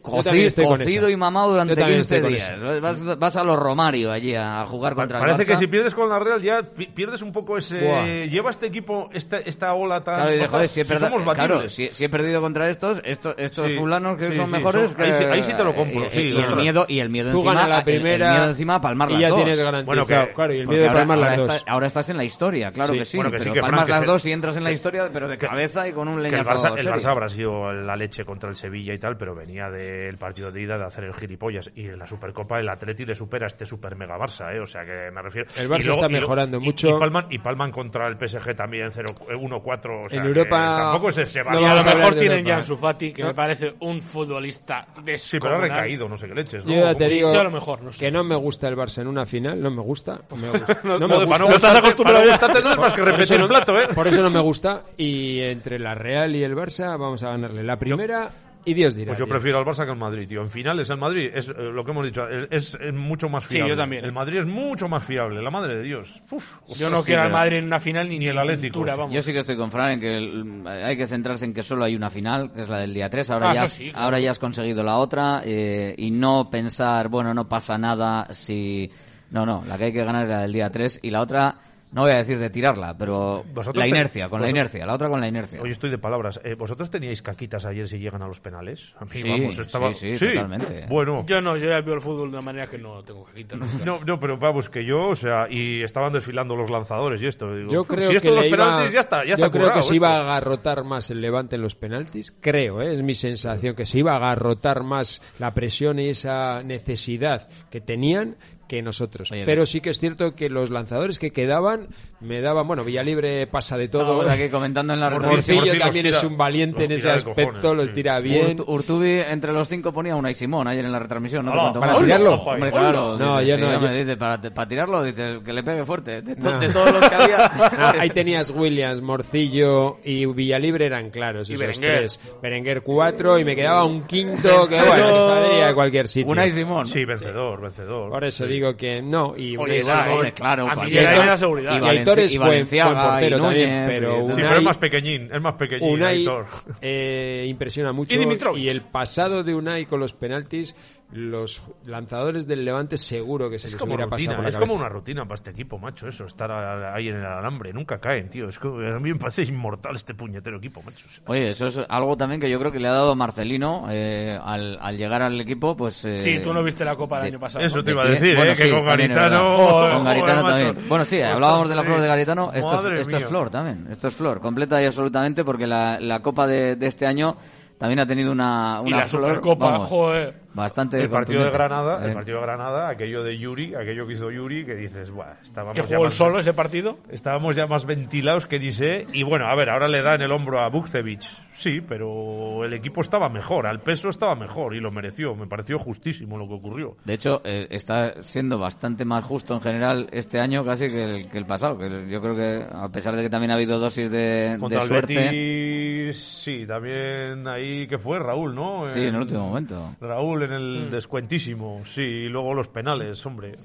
cocido esa. y mamado durante Yo también 15 estoy con días, vas, vas a los Romario allí a, a jugar Pa- contra el Parece Barça. que si pierdes con la Real ya pi- pierdes un poco ese... Buah. Lleva este equipo esta, esta ola tan... Claro, y de, ostras, joder, si, he si perda- somos claro, si, si he perdido contra estos, estos, estos Sí, fulanos que sí, son sí, mejores, son- ahí sí- que- ahí sí te lo compro, y- sí, y, el miedo y el miedo Tú encima, ganas la el- el primera miedo encima a palmar y las ya dos. tienes garantizado. Bueno, que- claro, y el miedo de ahora, palmar las dos. ahora estás en la historia, claro que sí. Bueno, que sí, pero que, palmas Fran, que las se- dos y entras en la historia, pero de cabeza y con un Que el leñazo Barça, el. Barça habrá sido la leche contra el Sevilla y tal, pero venía del partido de ida de hacer el gilipollas. Y en la Supercopa el Atleti le supera a este super mega Barça, ¿eh? O sea que me refiero. El Barça luego- está mejorando y- mucho. Y palman, y palman contra el PSG también 0 1-4. O sea En que Europa Tampoco es ese no Y Barça. a lo vamos a hablar mejor tienen ya ¿eh? Ansu Fati, que No. me parece un futbolista de Sí, pero ha recaído, no sé qué leches. ¿no? Yo ya te digo Sí, a lo mejor, no sé. que no me gusta el Barça en una final, no me gusta. me gusta. No, me gusta. no gustarte, para no gustarte no es más que repetir no- el plato, ¿eh? Por eso no me gusta. Y entre la Real y el Barça vamos a ganarle la primera y Dios dirá. Pues yo prefiero al Barça que al Madrid, tío. En finales el Madrid es eh, lo que hemos dicho, eh, es, es mucho más Sí, fiable. yo también. El Madrid es mucho más fiable, la madre de Dios. Uf, Yo no Sí, quiero al Madrid en una final ni, Ni el en Atlético, pintura, sí. vamos. Yo sí que estoy con Fran en que el- hay que centrarse en que solo hay una final, que es la del día 3. Ahora, Ah, ya, sí, claro. ahora ya has conseguido la otra eh, y no pensar, bueno, no pasa nada si... No, no, la que hay que ganar es la del día 3 y la otra, no voy a decir de tirarla, pero la inercia, con la inercia, la otra con la inercia. Hoy estoy de palabras. Eh, ¿Vosotros teníais caquitas ayer si llegan a los penales? A mí, Sí, vamos, estaba... sí, sí, totalmente. Bueno, Yo no, yo ya veo el fútbol de una manera que no tengo que quitar. No, no, pero vamos, que yo, o sea, y estaban desfilando los lanzadores y esto. digo, Yo creo si esto que los iba- penaltis ya está, ya yo está creo que se iba a agarrotar más el Levante en los penaltis, creo, ¿eh? es mi sensación, que se iba a agarrotar más la presión y esa necesidad que tenían que nosotros. Oye, Pero sí que es cierto que los lanzadores que quedaban me daban, bueno, Villalibre pasa de todo. Estamos aquí comentando en la Morcillo- también es un valiente en ese aspecto, cojones, los tira bien. Urt- Urtubi entre los cinco ponía una y Simón ayer en la retransmisión, no Hola, cuento ¿para tirarlo? Hombre, Hola. claro. No, dice, yo no, yo- dice, para, para tirarlo, dice que le pegue fuerte. De, to- No. de todos los que había. Ah, ahí tenías Williams, Morcillo y Villalibre eran claros Y esos Berenguer. tres. Berenguer cuatro y me quedaba un quinto que bueno, que saldría de cualquier sitio. Una y Simón. Sí, vencedor, vencedor. Por eso Sí. Digo que no. Y Oye, Unai Simón- claro. A mí cualquiera. me da seguridad. Y, Y Aitor es y buen- buen portero y también, Núñez, pero tal. Sí, Unai- pero es más pequeñín, es más pequeñín, Unai Aitor. eh, impresiona mucho Y y el pasado de Unai con los penaltis, los lanzadores del Levante seguro que se Es les como hubiera pasado rutina, por la es como una rutina para este equipo, macho, eso, estar ahí en el alambre, nunca caen, tío. Es que a mí me parece inmortal este puñetero equipo, macho. Oye, eso es algo también que yo creo que le ha dado Marcelino eh, al, al llegar al equipo, pues... eh, Sí, tú no viste la Copa el de- año pasado. Eso ¿no? te iba a de- decir, bueno, eh, que sí, con Garitano... Con Garitano también. macho. Bueno, sí, hablábamos de la flor de Garitano. Esto, es, esto es mía. flor también. Esto es flor, completa y absolutamente, porque la, la Copa de, de este año también ha tenido una, Y una la flor, Supercopa, vamos, joder. Bastante El partido de. Granada, el Eh, partido de Granada, aquello de Yuri, aquello que hizo Yuri, que dices, buah, estábamos Que ya jugó el más- solo ese partido. Estábamos ya más ventilados que dice. Y bueno, a ver, ahora le da en el hombro a Bukcevic. Sí, pero el equipo estaba mejor, al peso estaba mejor y lo mereció. Me pareció justísimo lo que ocurrió. De hecho, eh, está siendo bastante más justo en general este año casi que el, que el pasado. Que yo creo que, a pesar de que también ha habido dosis de, Contra de el suerte... Betis, sí, también ahí que fue Raúl, ¿no? Sí, en el último momento. Raúl en el descuentísimo, sí, y luego los penales, hombre.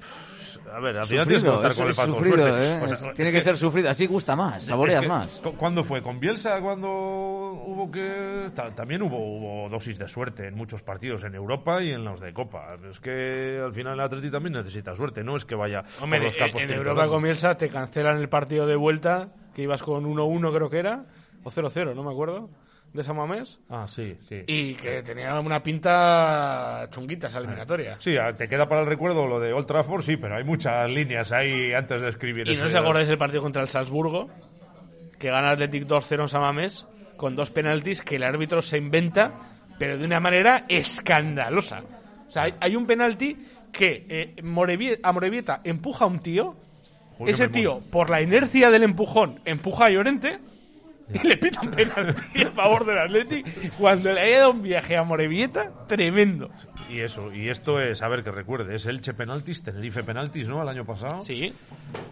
A ver, al final tienes que contar con el factor sufrido, suerte. ¿eh? O sea, Es- es tiene que, ser sufrido, así gusta más, saboreas Es que, más. ¿cu- ¿Cuándo fue? ¿Con Bielsa? cuando hubo que...? ta- También hubo, hubo dosis de suerte en muchos partidos en Europa y en los de Copa. Es que al final el Atleti también necesita suerte, no es que vaya Hombre, por los en, campos en triturados. Europa comienza, te cancelan el partido de vuelta, que ibas con 1-1 creo que era, o 0-0, no me acuerdo, de San Mamés, Ah, sí, sí. y que tenía una pinta chunguita esa eliminatoria. Sí, te queda para el recuerdo lo de Old Trafford, sí, pero hay muchas líneas ahí antes de escribir Y ese- no os acordáis del partido contra el Salzburgo, que gana Athletic 2-0 en Samamés, con dos penaltis que el árbitro se inventa, pero de una manera escandalosa. O sea, hay, un penalti que eh, a Morevieta empuja a un tío, Joder, ese tío, por la inercia del empujón, empuja a Llorente y le pitan penalti a favor del Athletic cuando le haya dado un viaje a Morevieta tremendo. Y eso, y esto es, a ver que recuerde, es Elche penaltis, Tenerife penaltis, ¿no? El año pasado. Sí.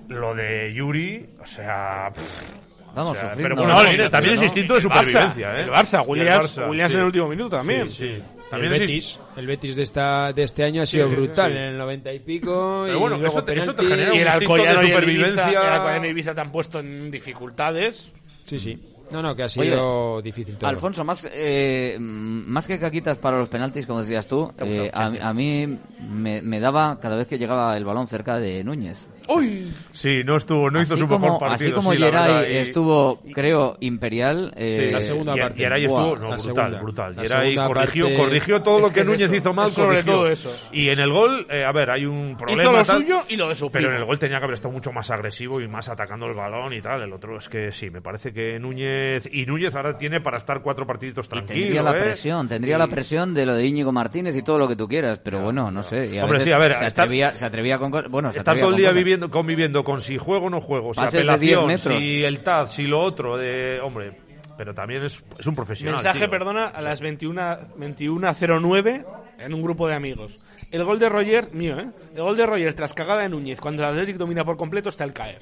Lo de Yuri, o sea... pff, Vamos o sea, sufriendo. pero bueno, Vamos también, también es instinto de El supervivencia, Barça, ¿eh? El Barça, Y el Williams, Barça, Williams sí. en el último minuto también. Sí, sí. El También es Betis, el Betis de esta de este año ha sido brutal sí. en el 90 y pico Pero y bueno, luego eso te- eso te genera Y el un instinto de Alcoyano y el Ibiza, supervivencia. el Alcoyano y Ibiza te han puesto en dificultades. Sí, sí. No, no, que ha sido difícil todo. Alfonso, más, eh, más que caquitas para los penaltis, como decías tú, eh, a, a mí me, me daba cada vez que llegaba el balón cerca de Núñez. ¡Uy! Sí, no estuvo, no hizo así su como, mejor partido. Así como sí, y- estuvo, creo, imperial. eh, la segunda y- parte. Y Geray Buah, estuvo, no, la brutal, segunda. brutal. Segunda corrigió, parte- corrigió todo Es lo que Núñez eso, hizo mal, sobre corrigió. todo eso. Y en el gol, eh, a ver, hay un problema. Hizo lo tal, suyo y lo de su Pero en el gol tenía que haber estado mucho más agresivo y más atacando el balón y tal. El otro es que sí, me parece que Núñez. Y Núñez ahora tiene para estar cuatro partiditos y tranquilo. tendría la ¿eh? presión, tendría la presión de lo de Íñigo Martínez y todo lo que tú quieras, pero bueno, no sé. y a Hombre, veces sí, a ver, se, estar- atrevía, se atrevía con. Bueno, se Estar todo el día viviendo, conviviendo con si juego o no juego, si Pases de 10 apelación, si el TAD, si lo otro, de, hombre, pero también es, es un profesional. Mensaje, tío. perdona, a las 21 21.09 en un grupo de amigos. El gol de Roger, mío, ¿eh? El gol de Roger tras cagada de Núñez, cuando el Athletic domina por completo, está el caer.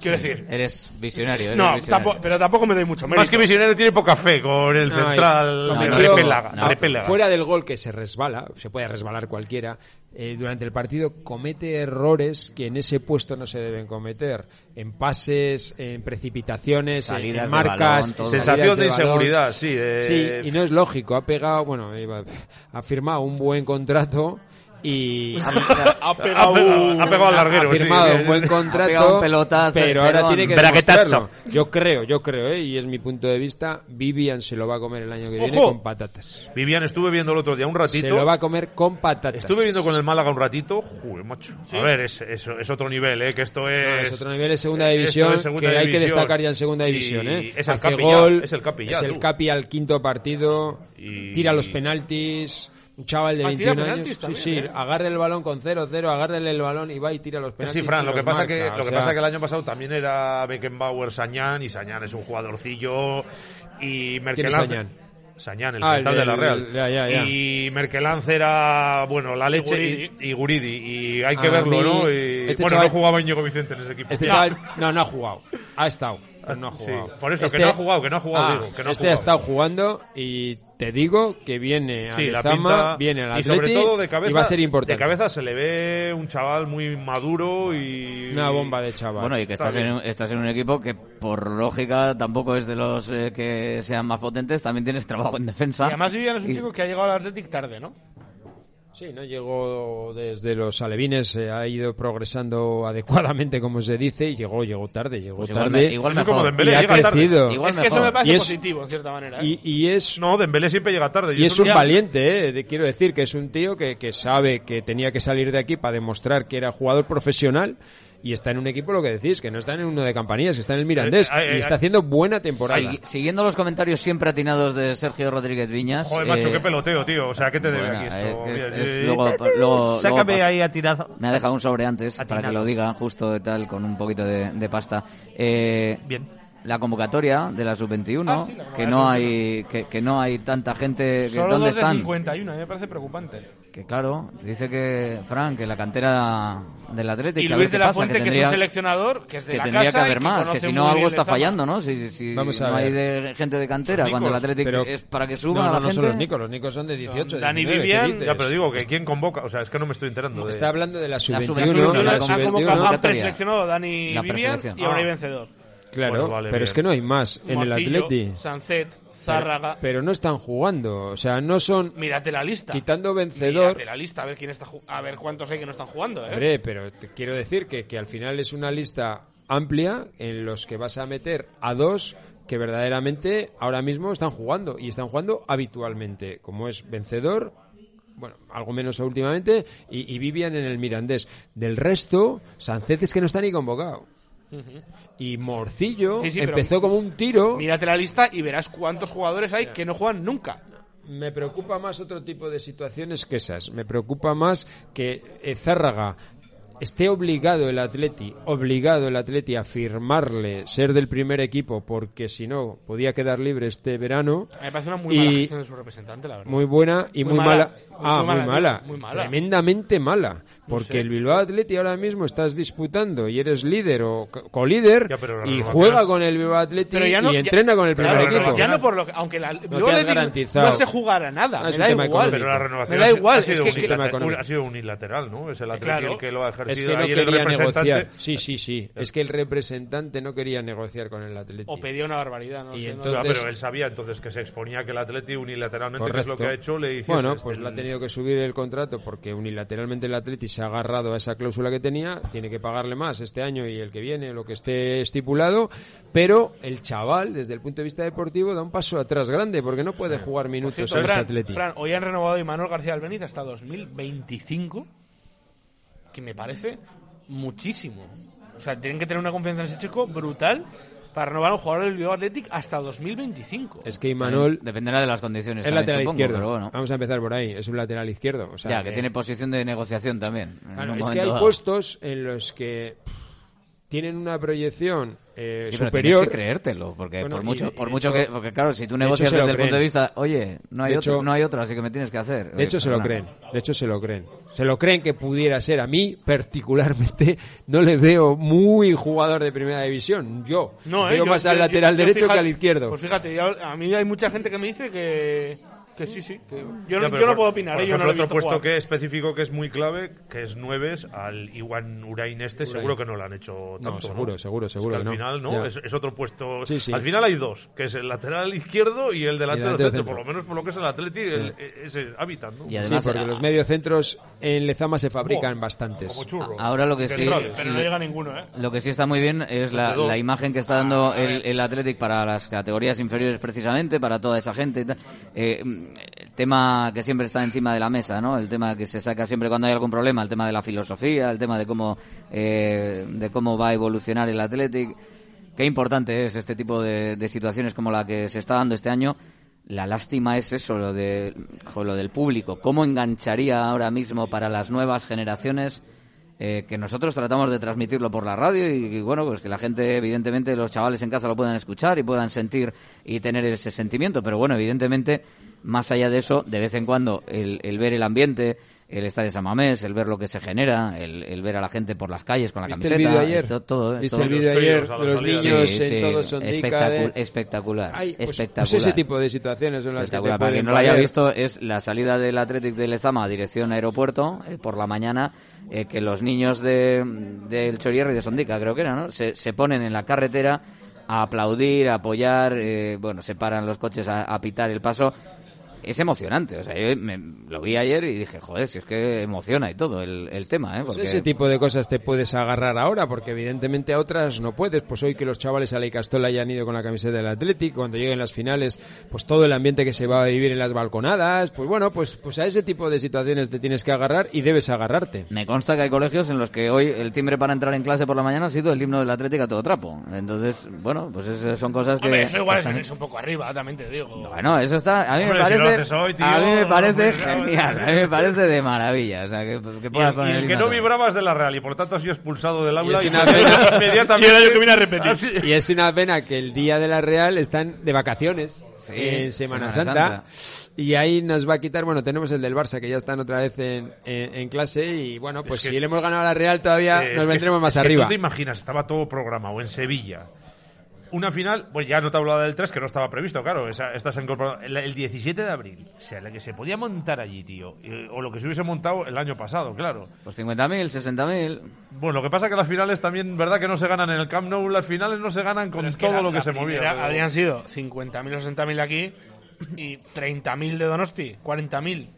Quiero decir. Eres visionario. eres No, visionario. tampoco- pero tampoco me doy mucho mérito. Más que visionario tiene poca fe con el No, central de cometió- Repélaga. no. Fuera del gol que se resbala, se puede resbalar cualquiera, eh, durante el partido comete errores que en ese puesto no se deben cometer. En pases, en precipitaciones, en- Salidas en de marcas. balón, Sensación de inseguridad, sí. de- Sí, y no es lógico. Ha pegado, bueno, ha firmado un buen contrato y Ha Ha pegado. ha pegado al larguero. ha firmado sí. un buen contrato, un pelotazo, pero ahora tiene que demostrarlo. Yo creo, yo creo, ¿eh? y es mi punto de vista, Vivian se lo va a comer el año que viene con patatas. Vivian, estuve viendo el otro día un Se ratito. lo va a comer con patatas. Estuve viendo con el Málaga un ratito. Joder, macho. A ver, es, es, es otro nivel, ¿eh? Que esto No, es. es otro nivel, es segunda división, es segunda que hay que destacar ya en segunda Y división, ¿eh? Es el Hace Capi ya, es el Capi ya, es el tú. Capi al quinto partido, Y- tira los penaltis, un chaval de Ah, tira 21 años, sí, sí, ¿eh? agarre el balón con 0-0, agárrele el balón y va y tira los penaltis. Sí, Fran, lo que pasa marca, que lo que sea, pasa que el año pasado también era Beckenbauer, Sañán y Sañán es un jugadorcillo y ¿Quién es Merkelance Sañán? Sañán, el Ah, el central de la Real. ya, ya, ya. Y Merkelance era, bueno, la leche Guridi. y, y Guridi. Y hay que A verlo, mí, ¿no? Y, este bueno, chaval- no jugaba Íñigo Vicente en ese equipo. Este chaval, no, no ha jugado, ha estado, pero no ha Sí, jugado. por eso, que Este- no ha jugado, que no ha jugado, Ah, digo, que no ha este ha jugado. estado jugando y te digo que viene a Sí, la pinta viene al y sobre todo de cabeza y va a ser importante. de cabeza se le ve un chaval muy maduro y Una bomba de chaval. Bueno, y que Está estás en, un- estás en un equipo que, por lógica, tampoco es de los eh, que sean más potentes. También tienes trabajo en defensa. Y además Vivian es un Y- chico que ha llegado al Athletic tarde, ¿no? Sí, no llegó desde los alevines, eh, ha ido progresando adecuadamente, como se dice, y llegó, llegó tarde, llegó Pues igual, tarde. me- igual mejor. como Dembélé, y ha crecido. Igual es que eso mejor. me parece Y es- positivo, en cierta manera. ¿eh? Y, y es No, Dembélé siempre llega tarde. y es eso un valiente, eh, de- quiero decir que es un tío que, que sabe que tenía que salir de aquí para demostrar que era jugador profesional y está en un equipo, lo que decís, que no está en uno de campanillas, que está en el Mirandés Eh, eh, y está eh, haciendo buena temporada. Siguiendo los comentarios siempre atinados de Sergio Rodríguez Viñas. Joder, macho, qué peloteo, tío. O sea, ¿qué te debe bueno, aquí esto? es- Mira, es luego- luego- Sácame luego ahí a tirazo. Me ha dejado un sobre antes para Atinado. que lo diga, justo de tal, con un poquito de, de pasta. Eh, Bien. La convocatoria de la sub-21, Ah, sí, que no hay que, que no hay tanta gente. Que, Solo ¿Dónde dos de están? 51, a mí me parece preocupante. Que claro, dice que Frank, que la cantera del Atlético. Y Luis de la pasa, Fuente, que, es tendría- un seleccionador, que es de que la tendría casa que haber más, que conoce si no algo está fallando, ¿no? Si, si Vamos a no hay ver. de gente de cantera, Los cuando el Atlético pero- es para que No, suba no, la no gente. son los Nicos, los Nicos son de 18. Dani 19, ¿qué Vivian? Ya, pero digo que quién convoca. O sea, es que no me estoy enterando. de- Está hablando de la sub-21, sub-21, la la Ha sub-21. convocado, han convocatoria. preseleccionado a Dani La Vivian preselección. y ahora hay vencedor. Claro, pero es que no hay más en el Atleti. Sancet, Zárraga. Pero no están jugando, o sea, no son Mírate la lista. quitando vencedor. Mírate la lista, a ver quién está a ver cuántos hay que no están jugando, ¿eh? Hombre, pero te quiero decir que, que al final es una lista amplia en los que vas a meter a dos que verdaderamente ahora mismo están jugando y están jugando habitualmente, como es vencedor, bueno, algo menos últimamente, y, y Vivian en el Mirandés. Del resto, Sánchez es que no está ni convocado. Y Morcillo Sí, sí, pero empezó como un tiro. Mírate la lista y verás cuántos jugadores hay que no juegan nunca. Me preocupa más otro tipo de situaciones que esas. Me preocupa más que Zárraga esté obligado el Atleti, obligado el Atleti a firmarle ser del primer equipo porque si no podía quedar libre este verano. Me parece una muy Y- mala gestión de su representante, la verdad. Muy buena y Muy muy, mala. mala. Ah, muy mala. muy mala. Tremendamente mala. Porque sé. el Bilbao Atleti ahora mismo estás disputando y eres líder o co- colíder Ya, la y juega con el Bilbao Atleti Pero ya no, y ya- entrena con el primer equipo. Ya no por lo que, aunque la, garantizado. no se jugará nada, Ah, me es un da tema igual. Pero la renovación me da ha sido- igual, ha es sido, que, un que- ha sido unilateral, ¿no? Es el Atleti Claro. el que lo ha Es ejercido. que no quería negociar. Sí, sí, sí. Es que el representante no quería negociar con el Atleti. o pedía una barbaridad, no Y sé, no- entonces- pero él sabía entonces que se exponía que el Atleti unilateralmente, que es lo que ha hecho, le hiciese Bueno, este- pues le ha tenido que subir el contrato porque unilateralmente el Atleti se ha agarrado a esa cláusula que tenía, tiene que pagarle más este año y el que viene, lo que esté estipulado, pero el chaval, desde el punto de vista deportivo, da un paso atrás grande porque no puede jugar minutos cierto, en este Atleti. Fran, hoy han renovado a Imanol García Albeniz hasta 2025, que me parece muchísimo. O sea, tienen que tener una confianza en ese chico brutal para renovar a un jugador del Bilbao Athletic hasta 2025. Es que Imanol Dependerá de las condiciones. es lateral supongo, izquierdo. pero bueno. Vamos a empezar por ahí. Es un lateral izquierdo. O sea, ya, que eh, tiene posición de negociación también. en Claro, un es que hay dado. puestos en los que pff, tienen una proyección eh, Sí, pero superior. tienes que creértelo, porque Bueno, por mucho, por mucho hecho- que, porque claro, si tú negocias desde el punto de vista, oye, no hay De otro, hecho- no hay otro, así que me tienes que hacer. De hecho, se lo creen. De hecho, se lo creen. Se lo creen que pudiera ser. A mí, particularmente, no le veo muy jugador de primera división. Yo No, eh, veo yo- más al yo- lateral yo- yo derecho fíjate- que al izquierdo. Pues fíjate, yo- a mí hay mucha gente que me dice que, que sí, sí. Que yo no, yo no puedo opinar, por eh, yo no ejemplo, lo he otro visto puesto jugar. que específico que es muy clave, que es nueves, al Iwan Urain este, seguro que no lo han hecho tanto. seguro, seguro, Es seguro que que al no. final, ¿no? Es, es otro puesto. Sí, sí. Al final hay dos, que es el lateral izquierdo y el delantero delantero centro, centro. por lo menos por lo que es el Atleti, el- ese hábitat, ¿no? Y además, sí, porque a- los mediocentros en Lezama se fabrican Buah, bastantes. Como churro. ahora lo que sí. Pero no llega ninguno, ¿eh? Lo que sí está muy bien es la, la imagen que está dando el, el Athletic para las categorías inferiores precisamente, para toda esa gente. y tal. Eh, el tema que siempre está encima de la mesa, ¿no? El tema que se saca siempre cuando hay algún problema, el tema de la filosofía, el tema de cómo, eh, de cómo va a evolucionar el Athletic. Qué importante es este tipo de, situaciones como la que se está dando este año. La lástima es eso, lo, de, lo del público. ¿Cómo engancharía ahora mismo para las nuevas generaciones? Eh, que nosotros tratamos de transmitirlo por la radio y, bueno, pues que la gente, evidentemente, los chavales en casa lo puedan escuchar y puedan sentir y tener ese sentimiento. Pero bueno, evidentemente, más allá de eso, de vez en cuando, el, el ver el ambiente, el estar en San Mamés, el ver lo que se genera, el, el ver a la gente por las calles con la ¿Viste el camiseta. vídeo ayer? to- todo, ¿Viste todo. el vídeo Los ayer de los niños Sí, en sí, todo Sondica? espectacu- de- espectacular. Ay, pues- espectacular. pues ese tipo de situaciones son las que te Espectacular. Para quien no lo haya visto, es la salida del Athletic de Lezama a dirección aeropuerto eh, por la mañana, eh, que los niños de, del Chorierre y de Sondica, creo que era, ¿no? Se, se ponen en la carretera a aplaudir, a apoyar, eh, bueno, se paran los coches a, a pitar el paso. Es emocionante, o sea, yo me- lo vi ayer y dije, joder, si es que emociona y todo el, el tema, ¿eh? Pues ese tipo de cosas te puedes agarrar ahora, porque evidentemente a otras no puedes. Pues hoy que los chavales a la Icastola hayan ido con la camiseta del Atlético, cuando lleguen las finales, pues todo el ambiente que se va a vivir en las balconadas, pues bueno, pues, pues a ese tipo de situaciones te tienes que agarrar y debes agarrarte. Me consta que hay colegios en los que hoy el timbre para entrar en clase por la mañana ha sido el himno del Atlético a todo trapo. Entonces, bueno, pues esas son cosas que... Hombre, eso igual es están- venirse un poco arriba, también te digo. Bueno, eso está. A mí Hombre, me si lo parece. haces hoy, tío, a mí me parece pues, no, genial. A mí me parece de maravilla. O sea, que, que Y el, poner y el el que no vibraba es de la Real y por tanto ha sido expulsado del aula y, una pena. inmediatamente Y el año que viene a repetir. Sí. Y es una pena que el día de la Real están de vacaciones Sí, en Semana, Semana Santa, Santa. y ahí nos va a quitar, bueno, tenemos el del Barça que ya están otra vez en, en- en clase y bueno, pues que- si le hemos ganado a la Real todavía nos que- vendremos más es que arriba. tú te imaginas, estaba todo programado en Sevilla. Una final, pues ya no te hablaba del 3, que no estaba previsto, claro. Esa, esta se ha incorporado el, el 17 de abril. O sea, la que se podía montar allí, tío. eh, o lo que se hubiese montado el año pasado, claro. Pues 50.000, 60.000. Bueno, lo que pasa que las finales también, ¿verdad? Que no se ganan en el Camp Nou. Las finales no se ganan con es todo la- lo que se movía. pero- Habrían sido 50.000 o 60.000 de aquí y 30.000 de Donosti, 40.000.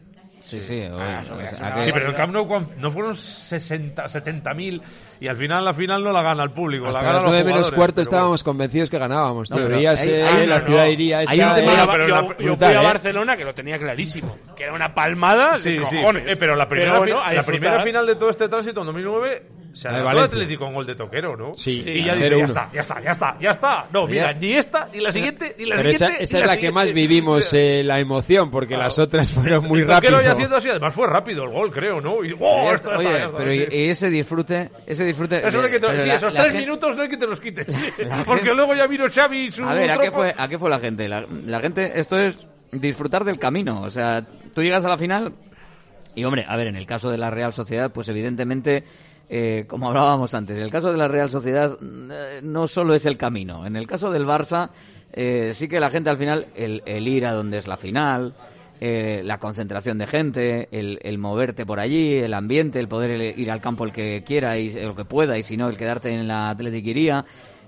Sí, sí. Ah, eso Sí, pero en el Camp Nou cuan- no fueron 60, 70 mil y al final la final no la gana el público. Hasta la gana las los nueve menos jugadores, cuarto estábamos convencidos que ganábamos. No, pero hay- eh, hay la una- ciudad no. iría Hay un Yo, tema- fui eh, a- pero yo- la- yo brutal, fui a ¿eh? Barcelona que lo tenía clarísimo, que era una palmada Sí, de sí, cojones. eh, pero la primera, Pero bueno, la primera final de todo este tránsito en 2009 se La de adelantó el. Atlético con gol de Toquero, ¿no? Sí, y ya dice, 0-1. ya está, ya está, ya está, ya está. No, mira, ya- ni esta, ni la siguiente, ni la Pero esa, siguiente. esa ni es la que más vivimos eh, la emoción, porque Claro. las otras fueron muy El Toquero rápido. ya haciendo así, además fue rápido el gol, creo, ¿no? Y, ¡oh, ya esto está- ya está, oye, ya está, pero y, sí. y ese disfrute, ese disfrute. Eso no hay que te- sí, la- esos la tres gente- minutos no hay que te los quites. La Porque gente- luego ya vino Xavi y su A ver, ¿a qué, fue, ¿a qué fue la gente? La, la gente, esto es disfrutar del camino. O sea, tú llegas a la final y, hombre, a ver, en el caso de la Real Sociedad, pues evidentemente, eh, como hablábamos antes, el caso de la Real Sociedad eh, no solo es el camino. En el caso del Barça, eh, sí que la gente al final, el, ir a donde es la final, eh, la concentración de gente, el, moverte por allí, el ambiente, el poder ir al campo el que quiera y el que pueda, y si no, el quedarte en la atletiquería.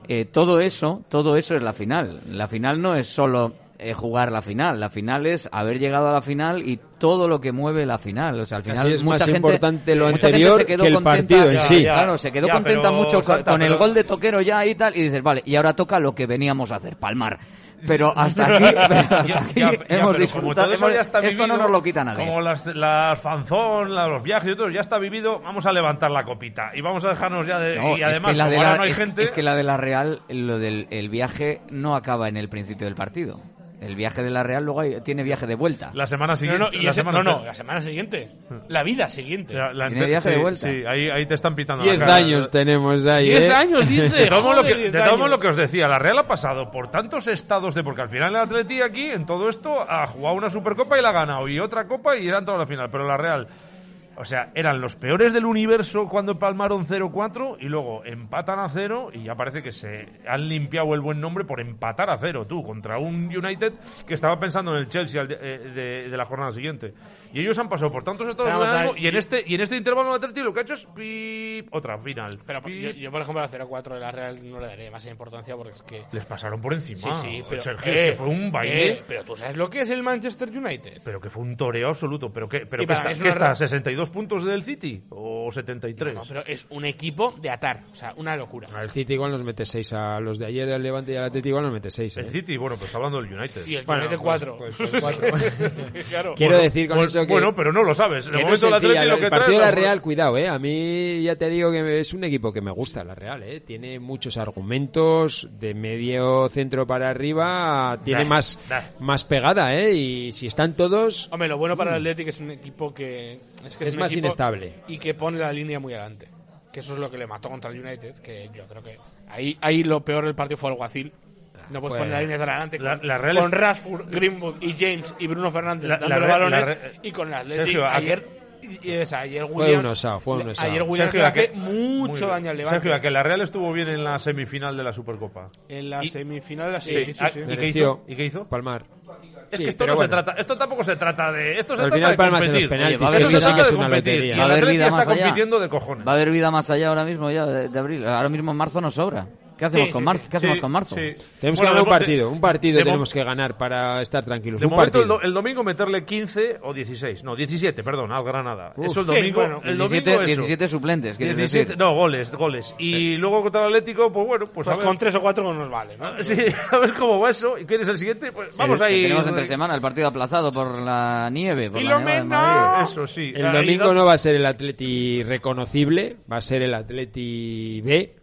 Eh, todo eso, todo eso es la final. La final no es solo eh, jugar la final, la final es haber llegado a la final y todo lo que mueve la final. O sea, al final es mucha más gente, importante lo anterior se quedó que el contenta- partido en Ya, sí. ya, Claro, se quedó Ya, contenta pero, mucho con, Santa, con el gol de Toquero ya y tal y dices, vale, y ahora toca lo que veníamos a hacer, palmar. Pero hasta aquí, pero hasta Ya- aquí ya- ya, hemos disfrutado. todo eso hemos- ya está esto no nos lo quita nadie. Como las, las fanzón, la- los viajes y todo, ya está vivido, vamos a levantar la copita. Y vamos a dejarnos ya de... No, y es además, que la de la- no hay es- gente... es que la de la Real, lo del el viaje no acaba en el principio del partido. El viaje de la Real luego hay- tiene viaje de vuelta. La semana No, siguiente. no, y la ese- semana no, no, la semana siguiente. La vida siguiente. La- la Tiene ente- viaje de sí, vuelta. Sí, ahí, ahí te están pitando Diez la cara. años tenemos ahí, Diez ¿eh? años, dice. De modos, lo joder, que, de años. lo que os decía, la Real ha pasado por tantos estados de. Porque al final el Atleti aquí, en todo esto, ha jugado una Supercopa y la ha ganado. Y otra Copa y ha entrado a la final. Pero la Real. O sea, eran los peores del universo cuando palmaron 0-4 y luego empatan a 0 y ya parece que se han limpiado el buen nombre por empatar a 0, tú, contra un United que estaba pensando en el Chelsea eh, de, la jornada siguiente. Y ellos han pasado por tantos estados y en este y en este intervalo de lo que ha hecho es otra final. Pero yo, por ejemplo, al 0-4 de la Real no le daré más importancia porque es que... Les pasaron por encima. Sí, sí, pero... Sergio, es eh, que fue un baile. Eh, pero tú sabes lo que es el Manchester United. Pero que fue un toreo absoluto. Pero que, pero sí, está 62 72 puntos del City o 73. No, pero es un equipo de atar, o sea, una locura. El City igual nos mete 6 a los de ayer, el Levante y al Atlético igual nos mete 6. El ¿eh? City, bueno, pues está hablando del United. Y el bueno, United pues, 4. Pues, pues, Quiero decir con eso que Bueno, pero no lo sabes. En el partido de la Real, cuidado, eh, a mí ya te digo que es un equipo que me gusta la Real, eh. Tiene muchos argumentos de medio centro para arriba, tiene más más pegada, eh, y si están todos Hombre, lo bueno para el mm. Atlético es un equipo que un más inestable. Y que pone la línea muy adelante. Que eso es lo que le mató contra el United. Que yo creo que. Ahí, ahí lo peor del partido fue Alguacil. No puedes poner la línea tan adelante La- con, la Real con es- Rashford, Greenwood y James y Bruno Fernández La- la dándole Real- balones. la y con el Athletic Sergio, ¿a ayer. Y es, ayer Fue Williams, un osado, fue un osado. Ayer Williams Sergio, le ¿a hace mucho daño bien. al Levante. Sergio, a que la Real estuvo bien en la semifinal de la Supercopa. En la Y- semifinal, sí, Sí, sí, ah, sí. ¿y qué hizo? ¿Y qué hizo? Palmar. Es Sí, que esto no bueno. se trata, esto tampoco se trata de, esto se Al trata final de competir. penaltis, Oye, va a Esto haber se vida- trata sí que es de una competir. lotería. Y Va a el Atleti está más allá. compitiendo de cojones. Va a haber vida más allá ahora mismo ya de, de abril. Ahora mismo en marzo nos sobra. ¿Qué hacemos Sí, con sí, marzo? sí. ¿Qué hacemos Sí, con marzo? sí. Tenemos Bueno, que ganar un partido, un partido tenemos que ganar para estar tranquilos. De un momento, el, partido. do- el domingo meterle 15 o 16. No, 17, perdón, al Granada. Uf. eso el Sí, domingo. bueno, el 17, domingo eso. 17 suplentes, quieres 17 decir. no, goles, goles. Y luego contra el Atlético, pues bueno, pues, Pues a ver. con tres o cuatro no nos vale, ¿no? Sí, a ver cómo va eso. ¿Y quién es el siguiente? Pues vamos ahí. Tenemos entre semana el partido aplazado por la nieve. Por la nevada de Madrid. Eso sí. El domingo no va a ser el Atleti reconocible, va a ser el Atleti B.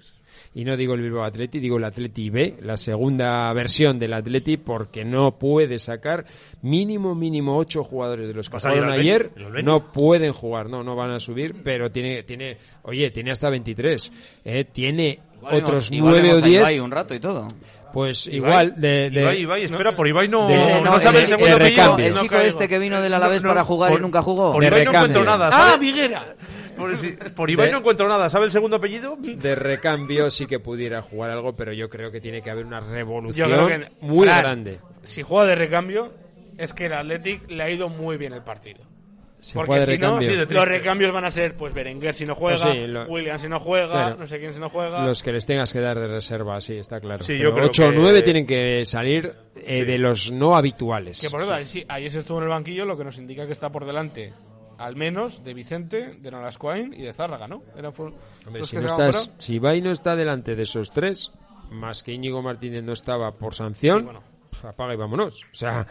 Y no digo el Bilbao Atleti, digo el Atleti B, la segunda versión del Atleti, porque no puede sacar mínimo, mínimo ocho jugadores de los que ¿Va a salir jugaron el ayer. ¿El? No pueden jugar, no, no van a subir, pero tiene, tiene, oye, tiene hasta 23. eh, tiene Igual otros nueve o vemos a 10. Ibai un rato y todo. Pues Ibai, igual, de, de- Ibai, Ibai, espera, por Ibai no, de- no, no, sabe de- el segundo. El chico este que vino del Alavés No, no, para jugar por- y nunca jugó. Por De Ibai no encuentro nada. ¡Ah. Viguera! Por, si- por Ibai De- no encuentro nada. ¿Sabe el segundo apellido? de recambio sí que pudiera jugar algo, pero yo creo que tiene que haber una Yo revolución creo que muy Fran, grande. Si juega de recambio, es que el Athletic le ha ido muy bien el partido. Si Porque si no. Sí, los recambios van a ser, pues Berenguer si no juega, Pues sí, lo- William si no juega, Claro. no sé quién si no juega. Los que les tengas que dar de reserva, sí, está claro. Sí, yo creo 8 o que- 9 tienen que salir eh, de los no habituales. Que por sí, ayer se estuvo en el banquillo, lo que nos indica que está por delante, al menos, de Vicente, de Nolascoain y de Zárraga, ¿no? Eran Hombre, si, no estás, si Ibai no está delante de esos tres, más que Íñigo Martínez no estaba por sanción, Sí, bueno. pues apaga y vámonos. O sea,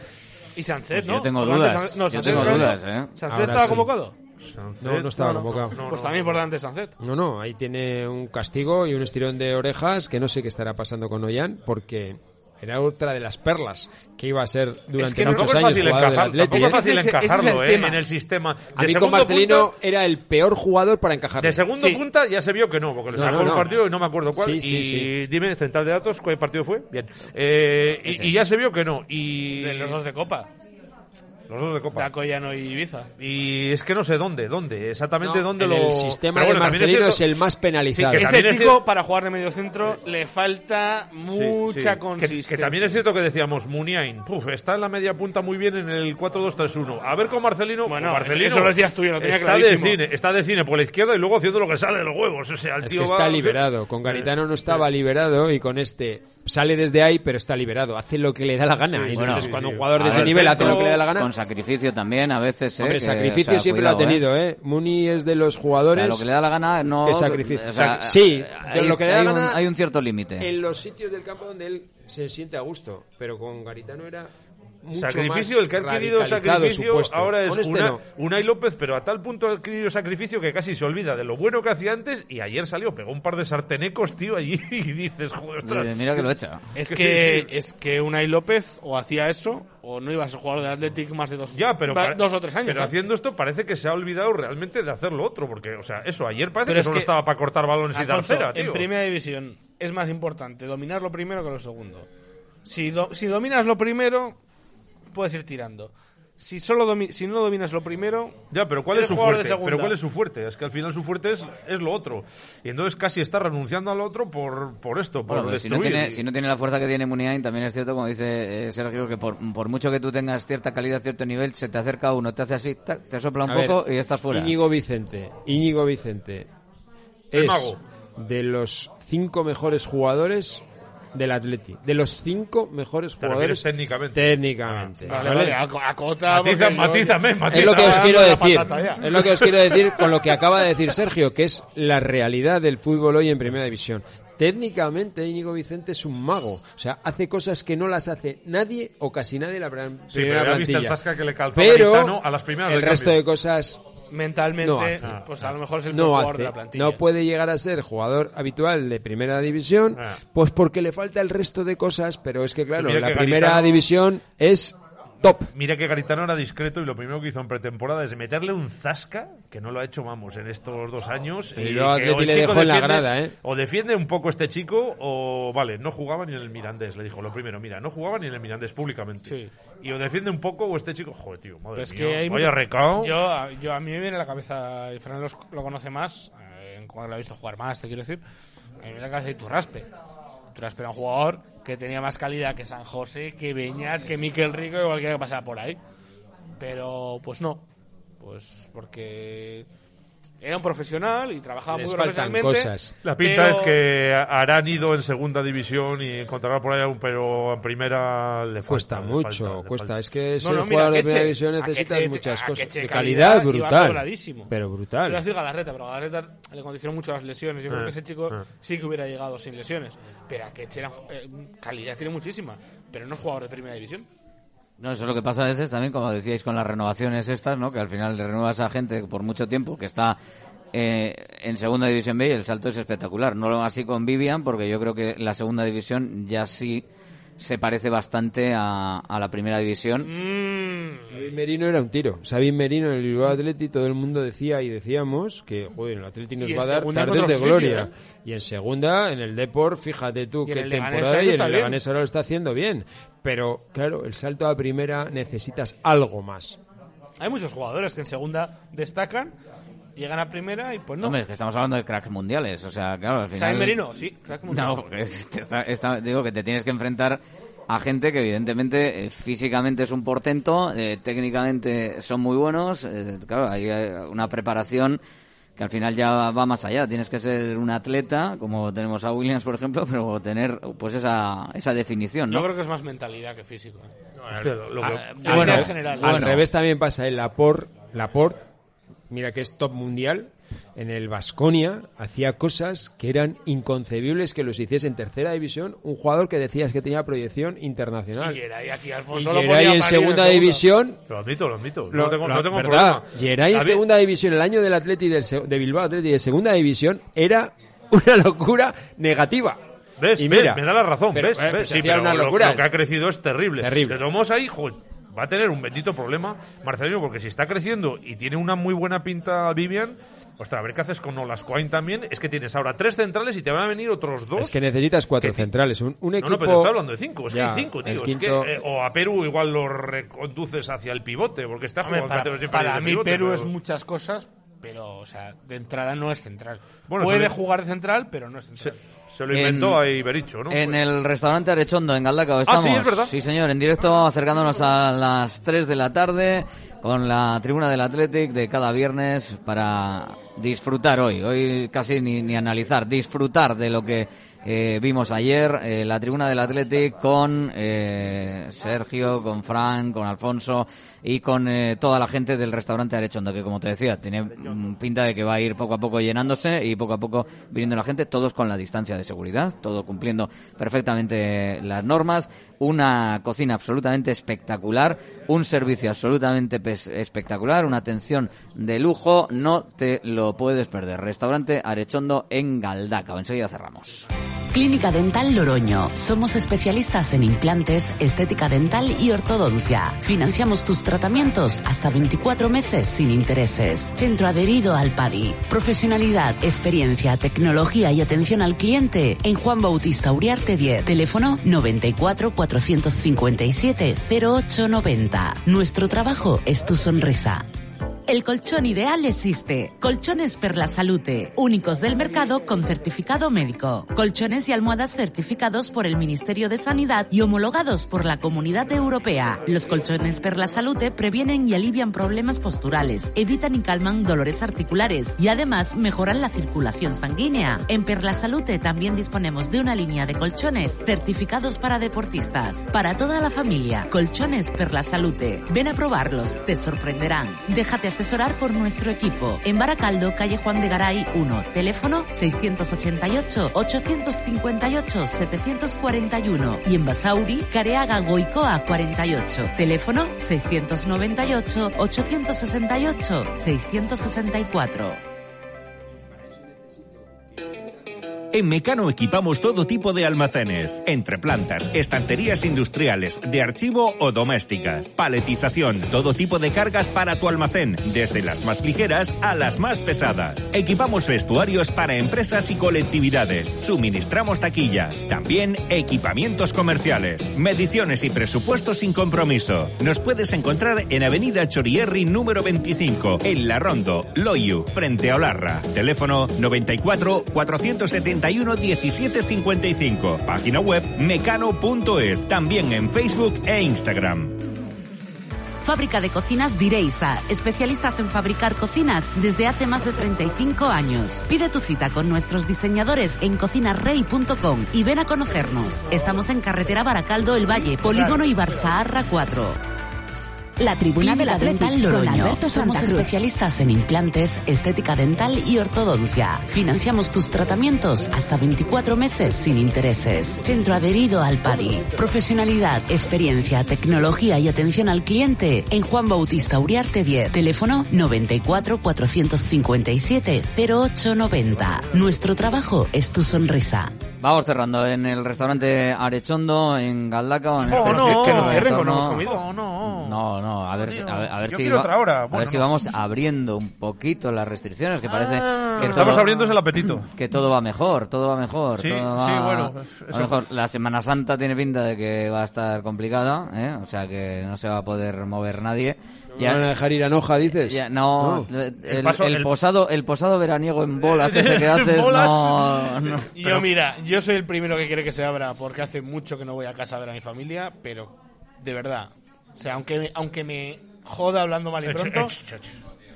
Y Sánchez, Pues ¿no? yo tengo dudas. No, Yo tengo dudas. ¿eh? ¿Sánchez Ahora estaba sí. convocado? no, no estaba No, no, convocado. no, pues también por delante Sánchez. No, no, ahí tiene un castigo y un estirón de orejas que no sé qué estará pasando con Ollán porque era otra de las perlas que iba a ser durante que no- muchos es años fácil jugador del encajar- Atleti. tampoco es ¿eh? fácil ese es el encajarlo eh, tema. en el sistema. A De mí con segundo Marcelino punta- era el peor jugador para encajar. De segundo Sí. punta ya se vio que no, porque le No, sacó no, un partido y no me acuerdo cuál. Sí, sí, y sí. dime, central de datos, ¿cuál partido fue? Bien. Eh, y, y ya se vio que no. Y De los dos de Copa, los dos de Copa. Dacoyano y Ibiza. Y es que no sé dónde, dónde, exactamente No, dónde en lo. el sistema de bueno, también Marcelino es, cierto- el más penalizado. Sí, que Ese es chico, cierto- para jugar de medio centro, le falta Sí, mucha sí. Que- consistencia. Que, también es cierto que decíamos, Muniain, puf, está en la media punta muy bien en el 4-2-3-1. A ver con Marcelino. Bueno, Marcelino eso lo decías tú, yo lo tenía está de clarísimo. cine, está de cine por la izquierda y luego haciendo lo que sale de los huevos. O sea, el Es tío que va- está liberado. Con Garitano no estaba liberado y con este sale desde ahí, pero está liberado. Hace lo que le da la gana. Sí, y bueno, entonces, sí, cuando un jugador de ese ver, nivel hace lo que le da la Con gana. sacrificio también, a veces. ¿eh? Hombre, que, sacrificio o sea, siempre lo ha cuidado, ¿eh? tenido, ¿eh? Muni es de los O jugadores. sea, lo que le da la gana no. Es sacrificio. o sea, Sí, hay, lo que le da hay la un, gana- hay un cierto límite. en los sitios del campo donde él se siente a gusto. Pero con Garitano era mucho sacrificio, más el que ha adquirido sacrificio ahora es este una, no. Unai López, pero a tal punto ha adquirido sacrificio que casi se olvida de lo bueno que hacía antes y ayer salió, pegó un par de sartenecos, tío, allí y dices, joder, ostras. Mira que lo echa. Es que, es que Unai López o hacía eso o no iba a ser jugador del Athletic más de dos, Ya, pero, dos o tres años. pero ¿eh? haciendo esto parece que se ha olvidado realmente de hacer lo otro, porque, o sea, eso, ayer parece Pero que es solo que- estaba para cortar balones y dar cera, tío. en primera división es más importante dominar lo primero que lo segundo. Si, do- si dominas lo primero, puedes ir tirando. Si solo domi- si no dominas lo primero, Ya, pero ¿cuál eres es su fuerte? Pero ¿cuál es su fuerte? Es que al final su fuerte es, es lo otro. Y entonces casi está renunciando al otro por, por esto, por Bueno, pues si, no destruir. tiene, si no tiene la fuerza que tiene Muniain, también es cierto, como dice eh, Sergio, que por, por mucho que tú tengas cierta calidad, cierto nivel, se te acerca uno, te hace así, te sopla un A ver, poco y estás fuera. Íñigo Vicente. Íñigo Vicente El es mago. de los cinco mejores jugadores del Atleti. De los cinco mejores jugadores técnicamente. técnicamente. vale, ¿vale? vale, ac- acota. Matiza- yo- matízame. Es lo que os Estaba quiero decir. Es lo que os quiero decir con lo que acaba de decir Sergio, que es la realidad del fútbol hoy en Primera División. Técnicamente Íñigo Vicente es un mago, o sea, hace cosas que no las hace nadie o casi nadie en la prim- Sí, primera pero el plantilla. que le calzó Pero a las primeras el resto cambio. de cosas Mentalmente, No hace. pues a lo mejor es el no mejor hace, de la plantilla. no puede llegar a ser jugador habitual de primera división, Ah. pues porque le falta el resto de cosas, pero es que claro, la que primera Garitano- división es top. Mira que Garitano era discreto y lo primero que hizo en pretemporada es meterle un zasca, que no lo ha hecho, vamos, en estos dos años. Y y luego que Atleti o el le chico dejó en la defiende- grada, ¿eh? O defiende un poco este chico, o vale, no jugaba ni en el Mirandés, le dijo lo primero, mira, no jugaba ni en el Mirandés públicamente. Sí. Y o defiende un poco, o este chico, joder, tío, madre Pues mía, que hay vaya recao. Yo, a- yo a mí me viene a la cabeza, y Fernando los- lo conoce más, eh, cuando lo ha visto jugar más, te quiero decir. A mí me viene a la cabeza Era un jugador que tenía más calidad que San José, que Beñat, que Miquel Rico y cualquiera que pasara por ahí. Pero, pues no. Pues porque era un profesional y trabajaba Les muy faltan profesionalmente. cosas. La pinta pero- es que harán ido en segunda división y encontrará por ahí algún, pero en primera le falta. Cuesta le mucho, falta, le cuesta. falta. Es que No, ser no, mira, jugador de primera división necesitas muchas cosas. De calidad brutal. Pero Te iba a brutal. decir Galarreta, pero Galarreta le condicionó mucho las lesiones. Yo creo que ese chico eh. sí que hubiera llegado sin lesiones. Pero a que era, eh, calidad tiene muchísima, pero no es jugador de primera división. No, eso es lo que pasa a veces también, como decíais, con las renovaciones estas, ¿no? Que al final le renuevas a gente por mucho tiempo que está eh, en segunda división B y el salto es espectacular. No lo así con Vivian, porque yo creo que la segunda división ya sí se parece bastante a, a la primera división. Mm, Sabin Merino era un tiro. Sabin Merino en el Bilbao Atleti todo el mundo decía y decíamos que, joder, el Atleti nos va a dar segunda tardes de gloria. sitio, ¿eh? Y en segunda, en el Deport, fíjate tú qué temporada y el. Leganés ahora lo está haciendo bien. Pero, claro, el salto a primera necesitas algo más. hay muchos jugadores que en segunda destacan, llegan a primera y pues no. Hombre, es que estamos hablando de cracks mundiales, o sea, claro, al final... Merino, sí, crack mundial. No, porque es- te está- está- digo que te tienes que enfrentar a gente que evidentemente eh, físicamente es un portento, eh, técnicamente son muy buenos, eh, claro, hay eh, una preparación que al final ya va más allá. Tienes que ser un atleta, como tenemos a Williams, por ejemplo, pero tener pues esa, esa definición, ¿no? Yo creo que es más mentalidad que físico. ¿eh? Hostia, lo- lo que- bueno, general. Al Bueno. revés también pasa en Laporte, Laporte, mira que es top mundial, en el Vasconia hacía cosas que eran inconcebibles que los hiciese en tercera división un jugador que decías que tenía proyección internacional. Y Geray aquí Y Alfonso lo Geray ponía en segunda división Lo admito, lo admito. lo- no tengo, lo- no tengo ¿verdad? problema. Geray en segunda división, el año del Atleti del de Bilbao Atleti de segunda división era una locura negativa. ¿Ves? Y ¿Ves? mira, me da la razón, pero, ¿ves? eh, ¿Ves? pues Sí, hacía pero unas lo- locuras. Lo, que ha crecido es terrible. Terrible. Le tomamos ahí, joder, va a tener un bendito problema, Marcelino, porque si está creciendo y tiene una muy buena pinta Vivian, ostras, a ver qué haces con Olascoain también. Es que tienes ahora tres centrales y te van a venir otros dos. Es que necesitas cuatro Que- centrales. Un, un no, equipo. no, pero te estoy hablando de cinco. Es Ya, que hay cinco, tío. Es que, eh, o a Perú igual lo reconduces hacia el pivote, porque está Hombre, jugando para, siempre para de mí pivote, Perú pero- es muchas cosas, pero o sea, de entrada no es central. Bueno, Puede jugar de central, pero no es central. se lo inventó En- ahí Bericho, ¿no? En Pues- el restaurante Arechondo, en Galdacao, estamos. sí, es verdad. Sí, señor, en directo, acercándonos a las 3 de la tarde con la tribuna del Athletic de cada viernes para disfrutar hoy. Hoy casi ni, ni analizar, disfrutar de lo que eh, vimos ayer. eh, la tribuna del Athletic con eh, Sergio, con Fran, con Alfonso y con eh, toda la gente del restaurante Arechondo, que como te decía, tiene mm, pinta de que va a ir poco a poco llenándose y poco a poco viniendo la gente, todos con la distancia de seguridad, todo cumpliendo perfectamente las normas, una cocina absolutamente espectacular, un servicio absolutamente espectacular, una atención de lujo, no te lo puedes perder. Restaurante Arechondo en Galdacao. Enseguida cerramos. Clínica Dental Loroño. Somos especialistas en implantes, estética dental y ortodoncia. Financiamos tus tratamientos hasta 24 meses sin intereses. Centro adherido al PADI. Profesionalidad, experiencia, tecnología y atención al cliente en Juan Bautista Uriarte 10. Teléfono 94 457 0890. Nuestro trabajo es tu sonrisa. El colchón ideal existe. Colchones per la Salute, únicos del mercado con certificado médico. Colchones y almohadas certificados por el Ministerio de Sanidad y homologados por la Comunidad Europea. Los colchones per la Salute previenen y alivian problemas posturales, evitan y calman dolores articulares y además mejoran la circulación sanguínea. En Per la Salute también disponemos de una línea de colchones certificados para deportistas. Para toda la familia, colchones per la Salute. Ven a probarlos, te sorprenderán. Déjate asesorar por nuestro equipo. En Baracaldo, calle Juan de Garay 1, teléfono 688-858-741 y en Basauri, Careaga Goicoa 48, teléfono 698-868-664. En Mecano equipamos todo tipo de almacenes, entre plantas, estanterías industriales, de archivo o domésticas, paletización, todo tipo de cargas para tu almacén, desde las más ligeras a las más pesadas. Equipamos vestuarios para empresas y colectividades, suministramos taquillas, también equipamientos comerciales, mediciones y presupuestos sin compromiso. Nos puedes encontrar en Avenida Chorierri número 25, en La Rondo, Loyu, frente a Olarra. Teléfono 94 471 1755. Página web mecano.es. También en Facebook e Instagram. Fábrica de Cocinas Direisa, especialistas en fabricar cocinas desde hace más de 35 años. Pide tu cita con nuestros diseñadores en cocinarrey.com y ven a conocernos. Estamos en carretera Baracaldo El Valle, Polígono Ibarzaharra 4. La tribuna del Clínica Atlético Dental con Loroño. Alberto Somos Santa especialistas en implantes, estética dental y ortodoncia. Financiamos tus tratamientos hasta 24 meses sin intereses. Centro adherido al PADI. Profesionalidad, experiencia, tecnología y atención al cliente en Juan Bautista Uriarte 10. Teléfono 94 457 0890. Nuestro trabajo es tu sonrisa. Vamos cerrando en el restaurante Arechondo en Galdacao. En Oh, este no, que no cierren, no hemos comido. Oh, no. No, no, a ver, si- a ver, a ver si quiero va- otra hora. a Bueno, ver si vamos abriendo un poquito las restricciones, que parece que Estamos todo- abriéndose el apetito. que todo va mejor, todo va mejor. Sí, todo sí, va- bueno, va eso- mejor. La Semana Santa tiene pinta de que va a estar complicada, ¿eh? o sea que no se va a poder mover nadie. ¿Me van a dejar ir a Noja, dices? ya- no, No. el, El paso- el el- posado, el posado veraniego en bolas ese que haces, bolas. no, no. Yo, mira, yo soy el primero que quiere que se abra porque hace mucho que no voy a casa a ver a mi familia, pero de verdad, o sea, aunque me, aunque me joda hablando mal y pronto,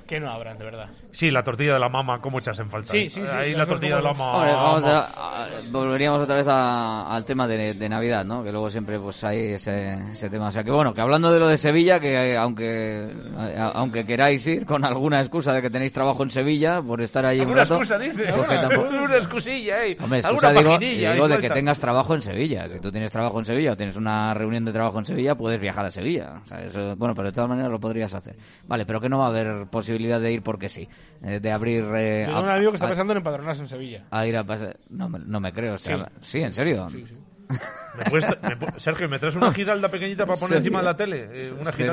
que no abran, de verdad. Sí, la tortilla de la mama, ¿cómo echas en falta? Sí, eh? sí, sí, Ahí la tortilla de la mama. Hombre, vamos a- a- volveríamos otra vez a- al tema de, de Navidad, ¿no? Que luego siempre pues hay ese, ese tema. O sea que bueno, que hablando de lo de Sevilla, que aunque a- aunque queráis ir con alguna excusa de que tenéis trabajo en Sevilla por estar ahí un ¿Alguna rato, excusa dice? pues tampoco- una excusilla, ¿eh? Hombre, Alguna excusa digo, digo de que tengas trabajo en Sevilla. Si tú tienes trabajo en Sevilla o tienes una reunión de trabajo en Sevilla, puedes viajar a Sevilla. O sea, eso- bueno, pero de todas maneras lo podrías hacer. Vale, pero que no va a haber posibilidad de ir porque sí. Eh, de abrir... eh, tengo un amigo que está a- pensando en empadronarse en Sevilla. a ir a pasar... No, me- no me creo. O sea, Sí. sí. en serio. Sí, sí. ¿Me puedes tra- me pu- Sergio, ¿me traes una giralda pequeñita para poner Sería- encima de la tele? Eh, una Sería...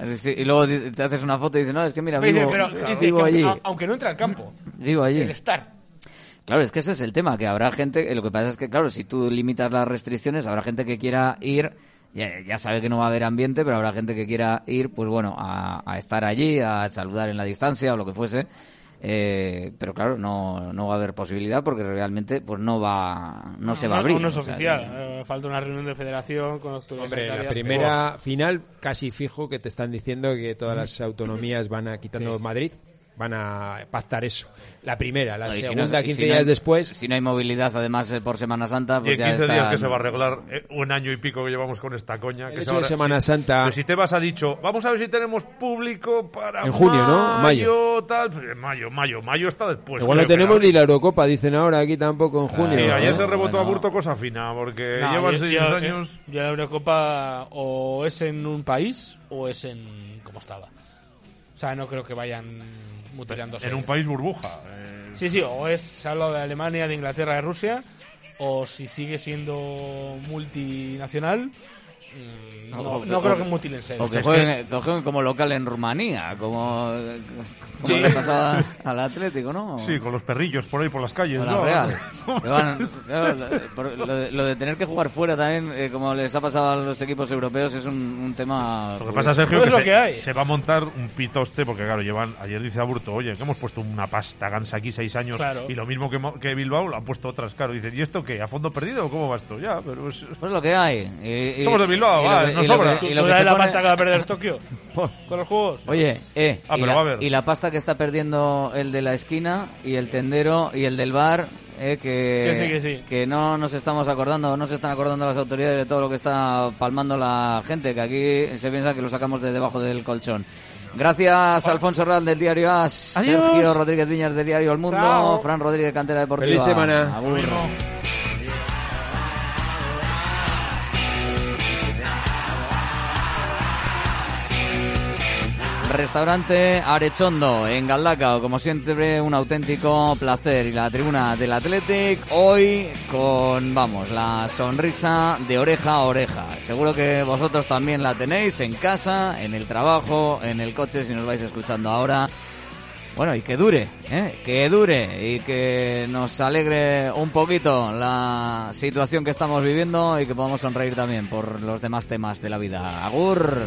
giralda. sí, y luego di- te haces una foto y dices, no, es que mira, Me dice, vivo, pero dice vivo que allí. aunque, aunque no entre al campo, Vivo allí. el estar. Claro, es que ese es el tema, que habrá gente, eh, lo que pasa es que, claro, si tú limitas las restricciones, habrá gente que quiera ir, ya, ya sabe que no va a haber ambiente, pero habrá gente que quiera ir, pues bueno, a, a estar allí, a saludar en la distancia o lo que fuese. Eh, pero claro, no, no va a haber posibilidad porque realmente pues no va no se va a abrir. No, no es o sea oficial. que- eh, falta una reunión de federación con autoridades Hombre, la primera final casi fijo que te están diciendo que todas las autonomías van a quitando Sí. Madrid. Van a pactar eso. La primera, la No, y si segunda, no- y 15 si no días hay- después. Si no hay movilidad, además, eh, por Semana Santa, Y pues en ya 15 días está- que se va a arreglar eh, un año y pico que llevamos con esta coña. El que hecho se va de a- Semana si- Santa- pero si Tebas ha dicho, vamos a ver si tenemos público para En junio, ¿no? Mayo. tal. Pues en mayo, mayo, mayo está después. Igual no tenemos ni la Eurocopa, dicen ahora aquí tampoco en junio. Sí, ayer ¿no? se rebotó Bueno. a Burto cosa fina, porque No, llevan yo- seis yo- años. eh, Yo la Eurocopa o es en un país o es en como estaba. O sea, no creo que vayan mutilándose. En un país burbuja. eh, Sí, sí, o es, se ha hablado de Alemania, de Inglaterra, de Rusia, o si sigue siendo multinacional, mm, no, no creo que mutilen sedes. O que Es jueguen, que jueguen como local en Rumanía, como, como Sí. le pasaba al Atlético, ¿no? Sí, con los perrillos por ahí por las calles. Con la ¿no? Real. Que van- lo, de, lo de tener que jugar fuera también, eh, como les ha pasado a los equipos europeos, es un, un tema. Lo que pasa, Sergio, que, es lo se, que hay. se va a montar un pitoste, porque claro, llevan, ayer dice Aburto, oye, que hemos puesto una pasta gansa aquí seis años, Claro. y lo mismo que, que Bilbao, lo han puesto otras, claro. Dicen, ¿y esto qué? ¿A fondo perdido o cómo va esto? Ya, pero es... Pues lo que hay. Y- y- Somos de Bilbao, y va, lo sobra. que- y ¿Tú lo que se la pone- pasta que va a perder Tokio con los juegos? Oye, eh, Ah, y, pero la, va a y la pasta que está perdiendo el de la esquina y el tendero y el del bar, eh, que, Que sí, que sí. que no nos estamos acordando, no se están acordando las autoridades de todo lo que está palmando la gente, que aquí se piensa que lo sacamos de debajo del colchón. Gracias, Alfonso Real del diario AS, Adiós. Sergio Rodríguez Viñas del diario El Mundo, Chao. Fran Rodríguez Cantera Deportiva. Feliz semana. Agur. Restaurante Arechondo en Galdacao, como siempre un auténtico placer y la tribuna del Athletic hoy con, vamos, la sonrisa de oreja a oreja. Seguro que vosotros también la tenéis en casa, en el trabajo, en el coche si nos vais escuchando ahora. Bueno, y que dure, ¿eh? que dure y que nos alegre un poquito la situación que estamos viviendo y que podamos sonreír también por los demás temas de la vida. Agur.